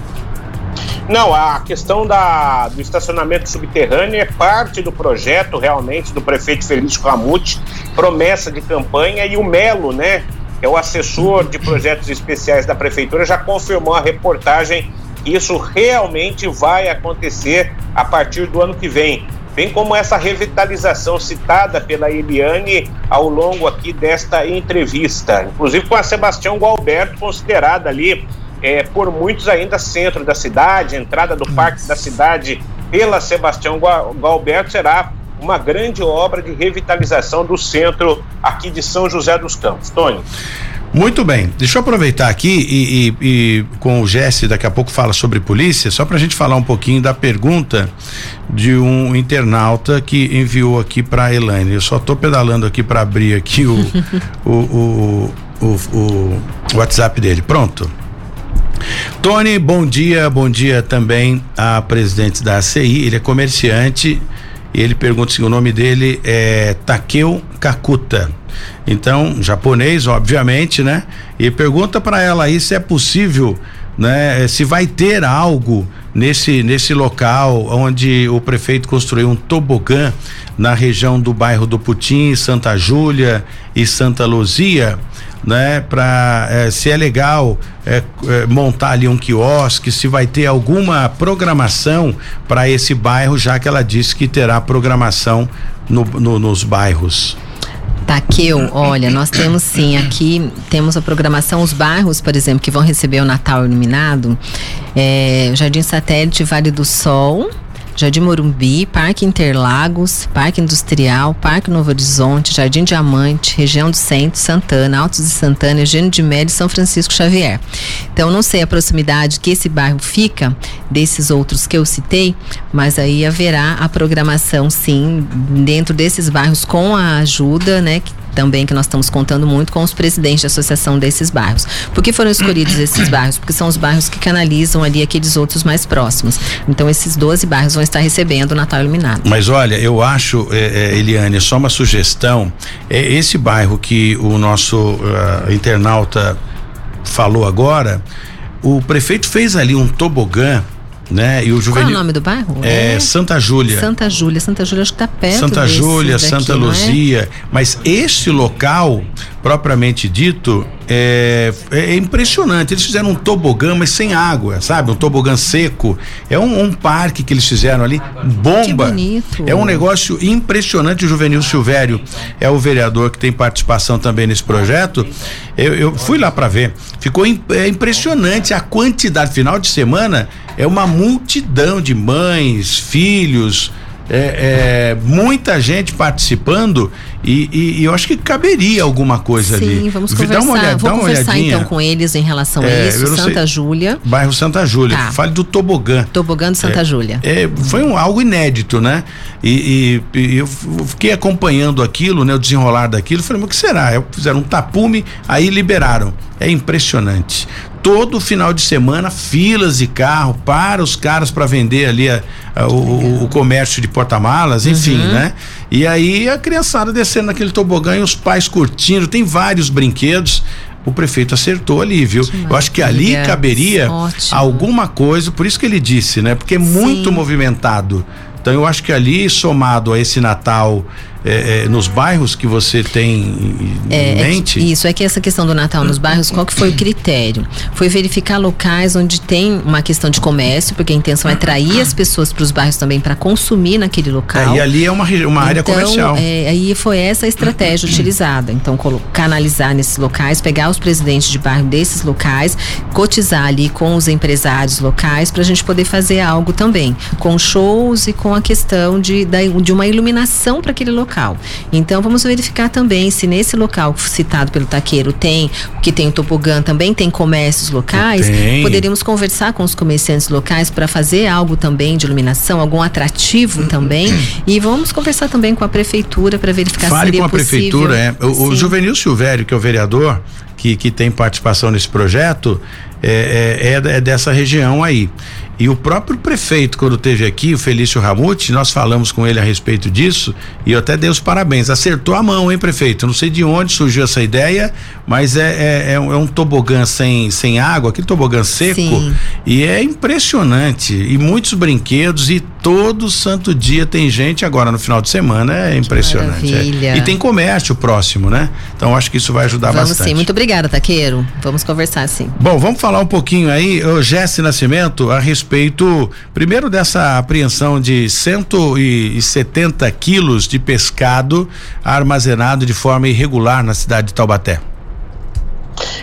Não, a questão da, do estacionamento subterrâneo é parte do projeto realmente do prefeito Felício Ramute, promessa de campanha e o Melo, né, é o assessor de projetos especiais da prefeitura, já confirmou a reportagem que isso realmente vai acontecer a partir do ano que vem. Bem como essa revitalização citada pela Eliane ao longo aqui desta entrevista, inclusive com a Sebastião Gualberto, considerada ali é, por muitos ainda centro da cidade, entrada do Parque da Cidade pela Sebastião Gualberto será uma grande obra de revitalização do centro aqui de São José dos Campos. Tony. Muito bem, deixa eu aproveitar aqui e, e, e com o Jesse daqui a pouco fala sobre polícia, só para a gente falar um pouquinho da pergunta de um internauta que enviou aqui para Elaine. Eu só estou pedalando aqui para abrir aqui o, o, o, o, WhatsApp dele. Pronto. Tony, bom dia, bom dia também a presidente da ACI, ele é comerciante ele pergunta se o nome dele é Takeo Kakuta. Então, japonês, obviamente, né? E pergunta para ela aí se é possível, né? Se vai ter algo nesse nesse local onde o prefeito construiu um tobogã na região do bairro do Putim, Santa Júlia e Santa Luzia né? Para é, se é legal é, é, montar ali um quiosque, se vai ter alguma programação para esse bairro, já que ela disse que terá programação no, no, nos bairros. Taqueu, olha, nós temos sim aqui, temos a programação, os bairros, por exemplo, que vão receber o Natal iluminado, é, Jardim Satélite, Vale do Sol, Jardim Morumbi, Parque Interlagos, Parque Industrial, Parque Novo Horizonte, Jardim Diamante, região do Centro, Santana, Altos de Santana, Eugênio de Médio e São Francisco Xavier. Então, não sei a proximidade que esse bairro fica desses outros que eu citei, mas aí haverá a programação, sim, dentro desses bairros com a ajuda, né, também que nós estamos contando muito com os presidentes da associação desses bairros. Por que foram escolhidos esses bairros? Porque são os bairros que canalizam ali aqueles outros mais próximos. Então esses 12 bairros vão estar recebendo o Natal Iluminado. Mas olha, eu acho, é, é, Eliane, só uma sugestão, é esse bairro que o nosso uh, internauta falou agora, o prefeito fez ali um tobogã né? E o juvenil. Qual é o nome do bairro? É, é Santa Júlia. Santa Júlia, Santa Júlia acho que está perto Santa Júlia, Santa é? Luzia, é? mas este local propriamente dito é, é, impressionante. Eles fizeram um tobogã, mas sem água, sabe? Um tobogã seco. É um, um parque que eles fizeram ali, bomba. Que bonito. É um negócio impressionante. O Juvenil Silvério é o vereador que tem participação também nesse projeto. Eu, eu fui lá para ver. Ficou é impressionante a quantidade. Final de semana é uma multidão de mães, filhos é, é, muita gente participando e, e, e, eu acho que caberia alguma coisa Sim, ali. Sim, vamos conversar. Dá uma olhada, Vou dá uma conversar olhadinha. então com eles em relação a é, isso. Santa Júlia. Bairro Santa Júlia. Tá. Fale do tobogã. Tobogã de Santa é, Júlia. É, foi um, algo inédito, né? E, e, eu fiquei acompanhando aquilo, né? O desenrolar daquilo. Falei, mas o que será? Fizeram um tapume, aí liberaram. É impressionante todo final de semana filas de carro para os caras para vender ali a, a, o, o, comércio de porta-malas, enfim, uhum. né? E aí a criançada descendo naquele tobogã e os pais curtindo, tem vários brinquedos. O prefeito acertou ali, viu? Eu acho que ali caberia Ótimo. alguma coisa, por isso que ele disse, né? Porque é muito Sim. movimentado. Então eu acho que ali, somado a esse Natal é, é, nos bairros que você tem é, em é mente? É isso, é que essa questão do Natal nos bairros, qual que foi o critério? Foi verificar locais onde tem uma questão de comércio, porque a intenção é atrair as pessoas para os bairros também para consumir naquele local. É, e ali é uma, uma área então, comercial. É, aí foi essa a estratégia utilizada. Então, canalizar nesses locais, pegar os presidentes de bairro desses locais, cotizar ali com os empresários locais para a gente poder fazer algo também, com shows e com a questão de, de uma iluminação para aquele local local. Então vamos verificar também se nesse local citado pelo taqueiro tem, que tem o tobogã, também tem comércios locais. Tem. Poderíamos conversar com os comerciantes locais para fazer algo também de iluminação, algum atrativo também. E vamos conversar também com a prefeitura para verificar Fale se seria com a possível. prefeitura, é. O, o Juvenil Silvério, que é o vereador, que, que tem participação nesse projeto, é, é, é, dessa região aí. E o próprio prefeito, quando teve aqui, o Felício Ramute, nós falamos com ele a respeito disso e eu até dei os parabéns. Acertou a mão, hein, prefeito? Não sei de onde surgiu essa ideia, mas é, é, é, um, é um, tobogã sem, sem água, aquele tobogã seco. Sim. E é impressionante. E muitos brinquedos e todo santo dia tem gente agora no final de semana. É impressionante. É. E tem comércio próximo, né? Então acho que isso vai ajudar vamos bastante. Sim, muito obrigada, Taqueiro. Vamos conversar sim. Bom, vamos falar um pouquinho aí, o Jesse Nascimento, a respeito respeito, primeiro, dessa apreensão de 170 quilos de pescado armazenado de forma irregular na cidade de Taubaté.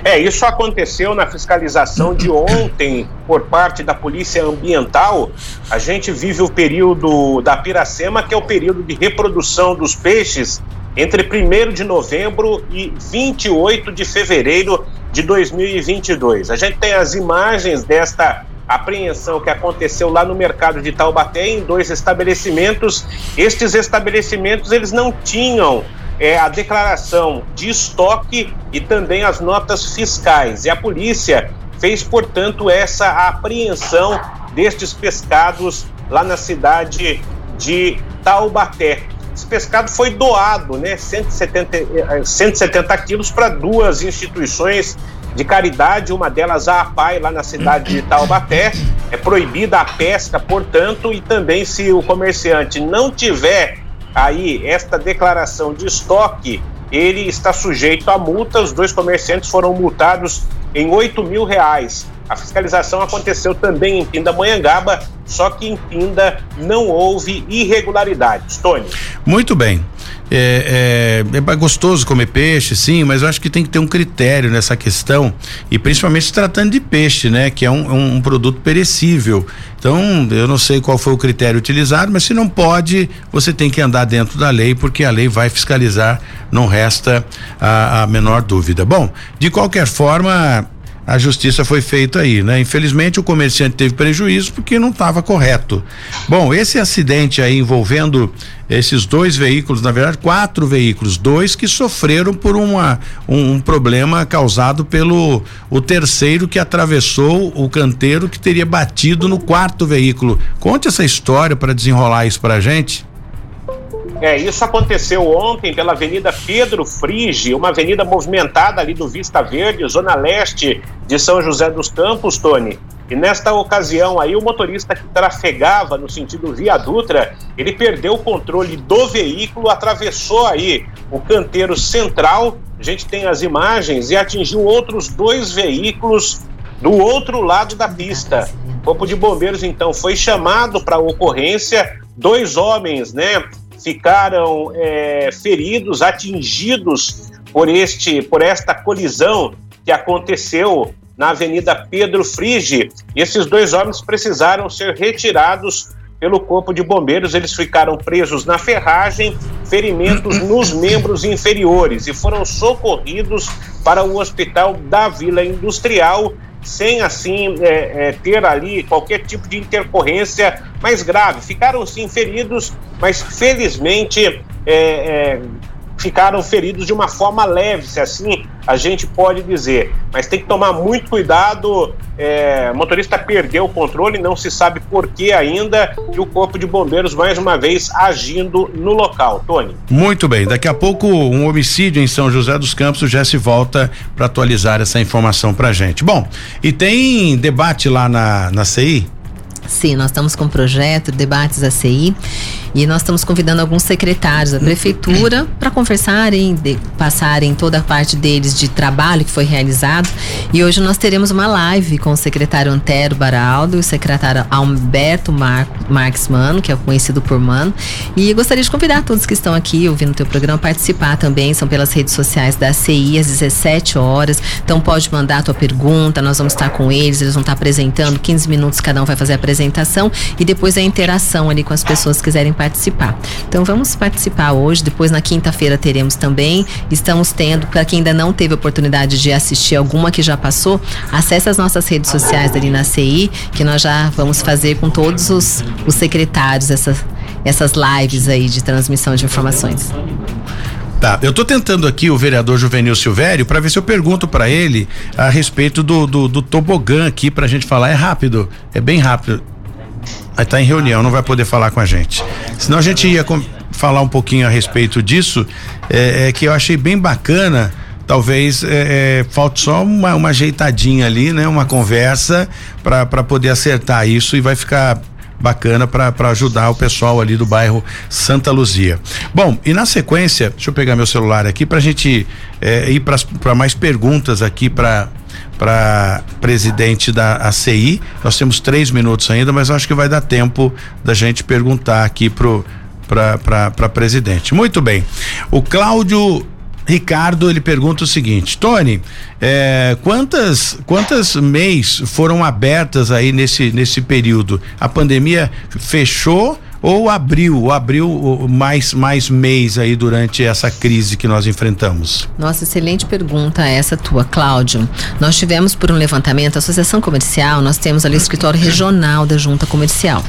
É, isso aconteceu na fiscalização de ontem por parte da Polícia Ambiental. A gente vive o período da Piracema, que é o período de reprodução dos peixes entre 1 de novembro e 28 de fevereiro de 2022. A gente tem as imagens desta apreensão que aconteceu lá no mercado de Taubaté em dois estabelecimentos. Estes estabelecimentos eles não tinham é, a declaração de estoque e também as notas fiscais. E a polícia fez, portanto, essa apreensão destes pescados lá na cidade de Taubaté. Esse pescado foi doado, né, 170, 170 eh, quilos para duas instituições de caridade, uma delas a APAI, lá na cidade de Taubaté. É proibida a pesca, portanto, e também se o comerciante não tiver aí esta declaração de estoque, ele está sujeito a multa. Os dois comerciantes foram multados em 8 mil reais. A fiscalização aconteceu também em Pindamonhangaba, só que em Pinda não houve irregularidades. Tony. Muito bem. É, é, é, gostoso comer peixe, sim, mas eu acho que tem que ter um critério nessa questão e principalmente se tratando de peixe, né? Que é um, um, produto perecível. Então, eu não sei qual foi o critério utilizado, mas se não pode, você tem que andar dentro da lei, porque a lei vai fiscalizar, não resta a, a menor dúvida. Bom, de qualquer forma, a justiça foi feita aí, né? Infelizmente o comerciante teve prejuízo porque não estava correto. Bom, esse acidente aí envolvendo esses dois veículos, na verdade quatro veículos, dois que sofreram por uma um, um problema causado pelo o terceiro que atravessou o canteiro que teria batido no quarto veículo. Conte essa história para desenrolar isso para gente. É, isso aconteceu ontem pela Avenida Pedro Frige, uma avenida movimentada ali do Vista Verde, zona leste de São José dos Campos, Tony. E nesta ocasião aí, o motorista que trafegava no sentido Via Dutra, ele perdeu o controle do veículo, atravessou aí o canteiro central, a gente tem as imagens, e atingiu outros dois veículos do outro lado da pista. O Corpo de Bombeiros, então, foi chamado para a ocorrência, dois homens, né, ficaram é, feridos, atingidos por este, por esta colisão que aconteceu na Avenida Pedro Frige. Esses dois homens precisaram ser retirados pelo Corpo de Bombeiros. Eles ficaram presos na ferragem, ferimentos nos membros inferiores e foram socorridos para o Hospital da Vila Industrial, sem assim é, é, ter ali qualquer tipo de intercorrência mais grave. Ficaram sim feridos, mas felizmente é, é ficaram feridos de uma forma leve, se assim a gente pode dizer. Mas tem que tomar muito cuidado. É, o motorista perdeu o controle, não se sabe por que ainda, e o Corpo de Bombeiros, mais uma vez, agindo no local. Tony. Muito bem, daqui a pouco um homicídio em São José dos Campos já se volta para atualizar essa informação para gente. Bom, e tem debate lá na, na CI? Sim, nós estamos com um projeto, debates ACI, e nós estamos convidando alguns secretários da prefeitura para conversarem, de, passarem toda a parte deles de trabalho que foi realizado. E hoje nós teremos uma live com o secretário Antero Baraldo e o secretário Alberto Mar Marques Mano, que é conhecido por Mano. E gostaria de convidar todos que estão aqui ouvindo o teu programa a participar também. São pelas redes sociais da ACI às 17 horas. Então pode mandar a tua pergunta, nós vamos estar com eles, eles vão estar apresentando 15 minutos, cada um vai fazer a apresentação e depois a interação ali com as pessoas que quiserem participar participar. Então vamos participar hoje, depois na quinta-feira teremos também. Estamos tendo, para quem ainda não teve oportunidade de assistir alguma que já passou, acesse as nossas redes sociais ali na CI, que nós já vamos fazer com todos os, os secretários essas, essas lives aí de transmissão de informações. Tá, eu estou tentando aqui o vereador Juvenil Silvério para ver se eu pergunto para ele a respeito do, do, do tobogã aqui para a gente falar. É rápido, é bem rápido. Aí tá em reunião, não vai poder falar com a gente. Senão a gente ia falar um pouquinho a respeito disso, é, é que eu achei bem bacana. Talvez é, é, falte só uma, uma ajeitadinha ali, né? Uma conversa para poder acertar isso e vai ficar bacana para ajudar o pessoal ali do bairro Santa Luzia. Bom, e na sequência, deixa eu pegar meu celular aqui para a gente é, ir para mais perguntas aqui para para presidente da ACI. Nós temos três minutos ainda, mas acho que vai dar tempo da gente perguntar aqui pro para presidente. Muito bem. O Cláudio Ricardo ele pergunta o seguinte, Tony, é, quantas quantas mês foram abertas aí nesse nesse período? A pandemia fechou ou abriu, ou abriu mais, mais mês aí durante essa crise que nós enfrentamos? Nossa, excelente pergunta essa tua, Cláudio. Nós tivemos por um levantamento, a Associação Comercial, nós temos ali o escritório regional da Junta Comercial.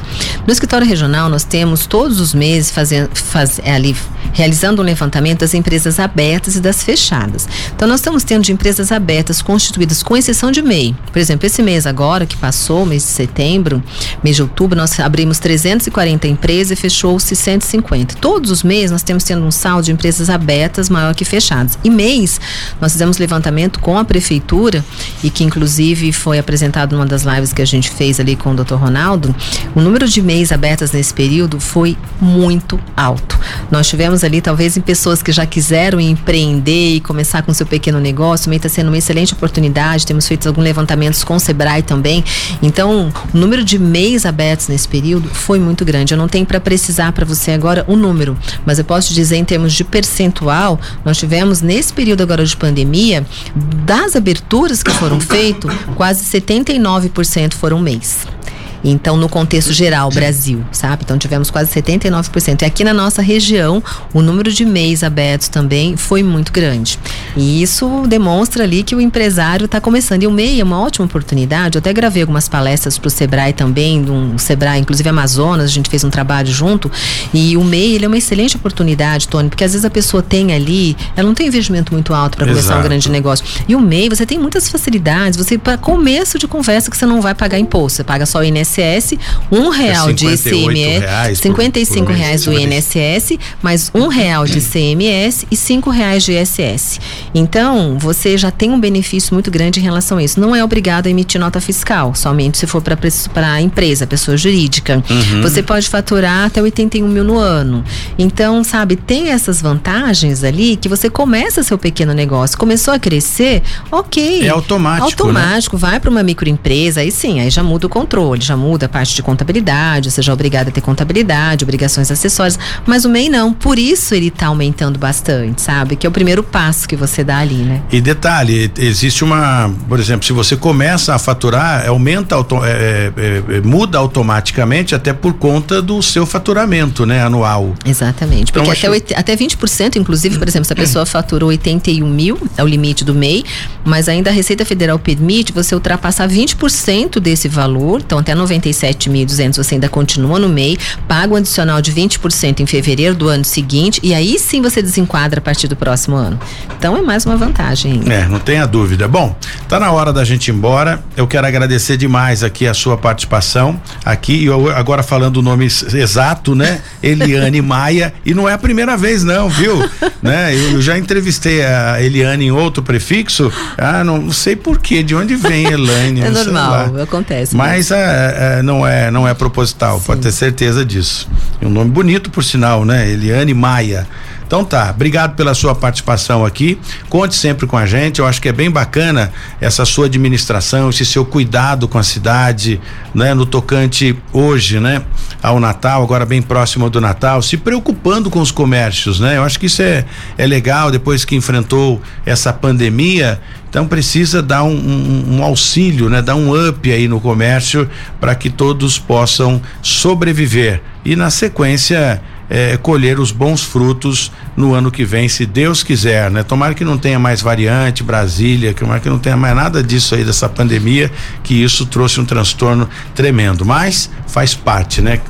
No escritório regional, nós temos todos os meses fazendo, faz, é ali, realizando um levantamento das empresas abertas e das fechadas. Então, nós estamos tendo de empresas abertas constituídas, com exceção de MEI. Por exemplo, esse mês agora, que passou, mês de setembro, mês de outubro, nós abrimos 340 empresas empresa e fechou-se 150. Todos os meses nós temos tendo um saldo de empresas abertas maior que fechadas. E mês, nós fizemos levantamento com a prefeitura e que inclusive foi apresentado numa das lives que a gente fez ali com o Dr. Ronaldo, o número de mês abertas nesse período foi muito alto. Nós tivemos ali talvez em pessoas que já quiseram empreender e começar com seu pequeno negócio, meio está sendo uma excelente oportunidade. Temos feito alguns levantamentos com o Sebrae também. Então, o número de mês abertos nesse período foi muito grande. Eu não tenho tem para precisar para você agora o um número, mas eu posso te dizer em termos de percentual, nós tivemos nesse período agora de pandemia, das aberturas que foram feitas, quase 79% foram mês. Então, no contexto geral, Brasil, sabe? Então, tivemos quase 79%. E aqui na nossa região, o número de MEIs abertos também foi muito grande. E isso demonstra ali que o empresário está começando. E o MEI é uma ótima oportunidade. Eu até gravei algumas palestras para o Sebrae também, um Sebrae, inclusive Amazonas, a gente fez um trabalho junto. E o MEI, ele é uma excelente oportunidade, Tony, porque às vezes a pessoa tem ali, ela não tem investimento muito alto para começar um grande negócio. E o MEI, você tem muitas facilidades. Você, para começo de conversa, que você não vai pagar imposto, você paga só o INSS INSS, um real é de ICMS, reais 55 por, por reais do INSS, mais um real de ICMS e cinco reais de ISS. Então, você já tem um benefício muito grande em relação a isso. Não é obrigado a emitir nota fiscal, somente se for para a empresa, pessoa jurídica. Uhum. Você pode faturar até 81 mil no ano. Então, sabe, tem essas vantagens ali que você começa seu pequeno negócio, começou a crescer, ok. É automático. Automático, né? vai para uma microempresa, aí sim, aí já muda o controle, já já muda a parte de contabilidade, você já é obrigado a ter contabilidade, obrigações acessórias, mas o MEI não. Por isso ele está aumentando bastante, sabe? Que é o primeiro passo que você dá ali, né? E detalhe, existe uma, por exemplo, se você começa a faturar, aumenta, auto, é, é, é, muda automaticamente até por conta do seu faturamento, né, anual. Exatamente, porque então, até, acho... até 20%, inclusive, por exemplo, se a pessoa faturou 81 mil, é o limite do MEI, mas ainda a Receita Federal permite você ultrapassar 20% desse valor, então até 97.200 você ainda continua no MEI, paga um adicional de 20% em fevereiro do ano seguinte e aí sim você desenquadra a partir do próximo ano. Então é mais uma vantagem. É, não tenha dúvida. Bom, tá na hora da gente ir embora. Eu quero agradecer demais aqui a sua participação aqui e eu agora falando o nome exato, né? Eliane Maia e não é a primeira vez não, viu? né? Eu, já entrevistei a Eliane em outro prefixo. Ah, não, não sei por que, de onde vem Elaine. é normal, acontece. Mas é, é, não é não é proposital, Sim. pode ter certeza disso. E um nome bonito por sinal, né? Eliane Maia. Então tá, obrigado pela sua participação aqui. Conte sempre com a gente. Eu acho que é bem bacana essa sua administração, esse seu cuidado com a cidade, né, no tocante hoje, né, ao Natal, agora bem próximo do Natal, se preocupando com os comércios, né? Eu acho que isso é é legal depois que enfrentou essa pandemia. Então precisa dar um, um, um auxílio, né? Dar um up aí no comércio para que todos possam sobreviver e na sequência é, colher os bons frutos no ano que vem, se Deus quiser, né? Tomara que não tenha mais variante, Brasília, tomara que não tenha mais nada disso aí dessa pandemia, que isso trouxe um transtorno tremendo, mas faz parte, né?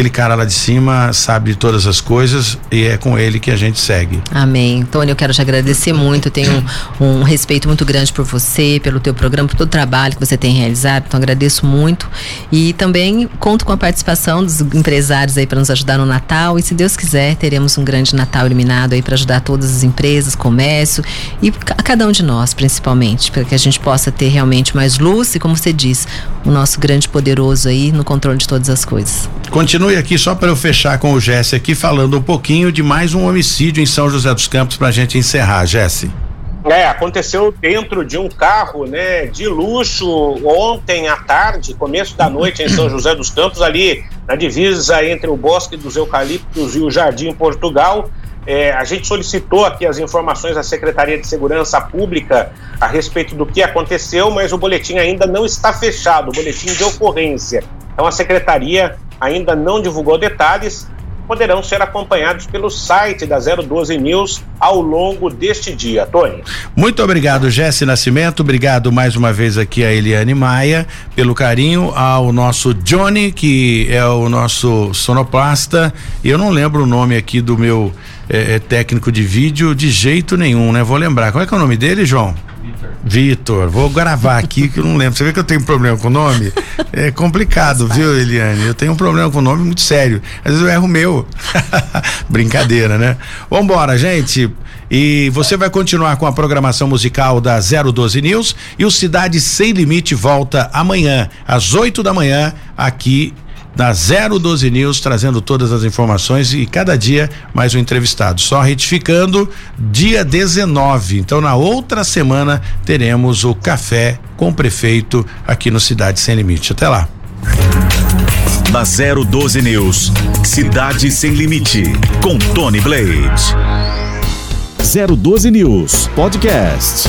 Aquele cara lá de cima sabe de todas as coisas e é com ele que a gente segue. Amém. Tony, eu quero te agradecer muito, eu tenho um, um, respeito muito grande por você, pelo teu programa, por todo o trabalho que você tem realizado, então agradeço muito. E também conto com a participação dos empresários aí para nos ajudar no Natal. E se Deus quiser, teremos um grande Natal iluminado aí para ajudar todas as empresas, comércio e a cada um de nós, principalmente, para que a gente possa ter realmente mais luz e como você diz, o nosso grande poderoso aí no controle de todas as coisas. Continue aqui só para eu fechar com o Jesse aqui falando um pouquinho de mais um homicídio em São José dos Campos para a gente encerrar, Jesse. É, aconteceu dentro de um carro, né, de luxo ontem à tarde, começo da noite em São José dos Campos, ali na divisa entre o Bosque dos Eucaliptos e o Jardim Portugal. É, a gente solicitou aqui as informações da Secretaria de Segurança Pública a respeito do que aconteceu, mas o boletim ainda não está fechado, o boletim de ocorrência. Então a secretaria ainda não divulgou detalhes, poderão ser acompanhados pelo site da 012 News ao longo deste dia. Tony. Muito obrigado, Jesse Nascimento. Obrigado mais uma vez aqui a Eliane Maia pelo carinho, ao nosso Johnny, que é o nosso sonoplasta. Eu não lembro o nome aqui do meu é, técnico de vídeo de jeito nenhum, né? Vou lembrar. Qual é é o nome dele, João? Vitor, vou gravar aqui que eu não lembro. Você vê que eu tenho problema com o nome? É complicado, viu, Eliane? Eu tenho um problema com o nome muito sério. Às vezes eu erro meu. Brincadeira, né? Vambora, gente. E você vai continuar com a programação musical da 012 News e o Cidade Sem Limite volta amanhã, às 8 da manhã, aqui da 012 News, trazendo todas as informações e cada dia mais um entrevistado. Só retificando, dia 19. Então, na outra semana, teremos o café com o prefeito aqui no Cidade Sem Limite. Até lá. Da 012 News, Cidade Sem Limite, com Tony Blade. 012 News Podcast.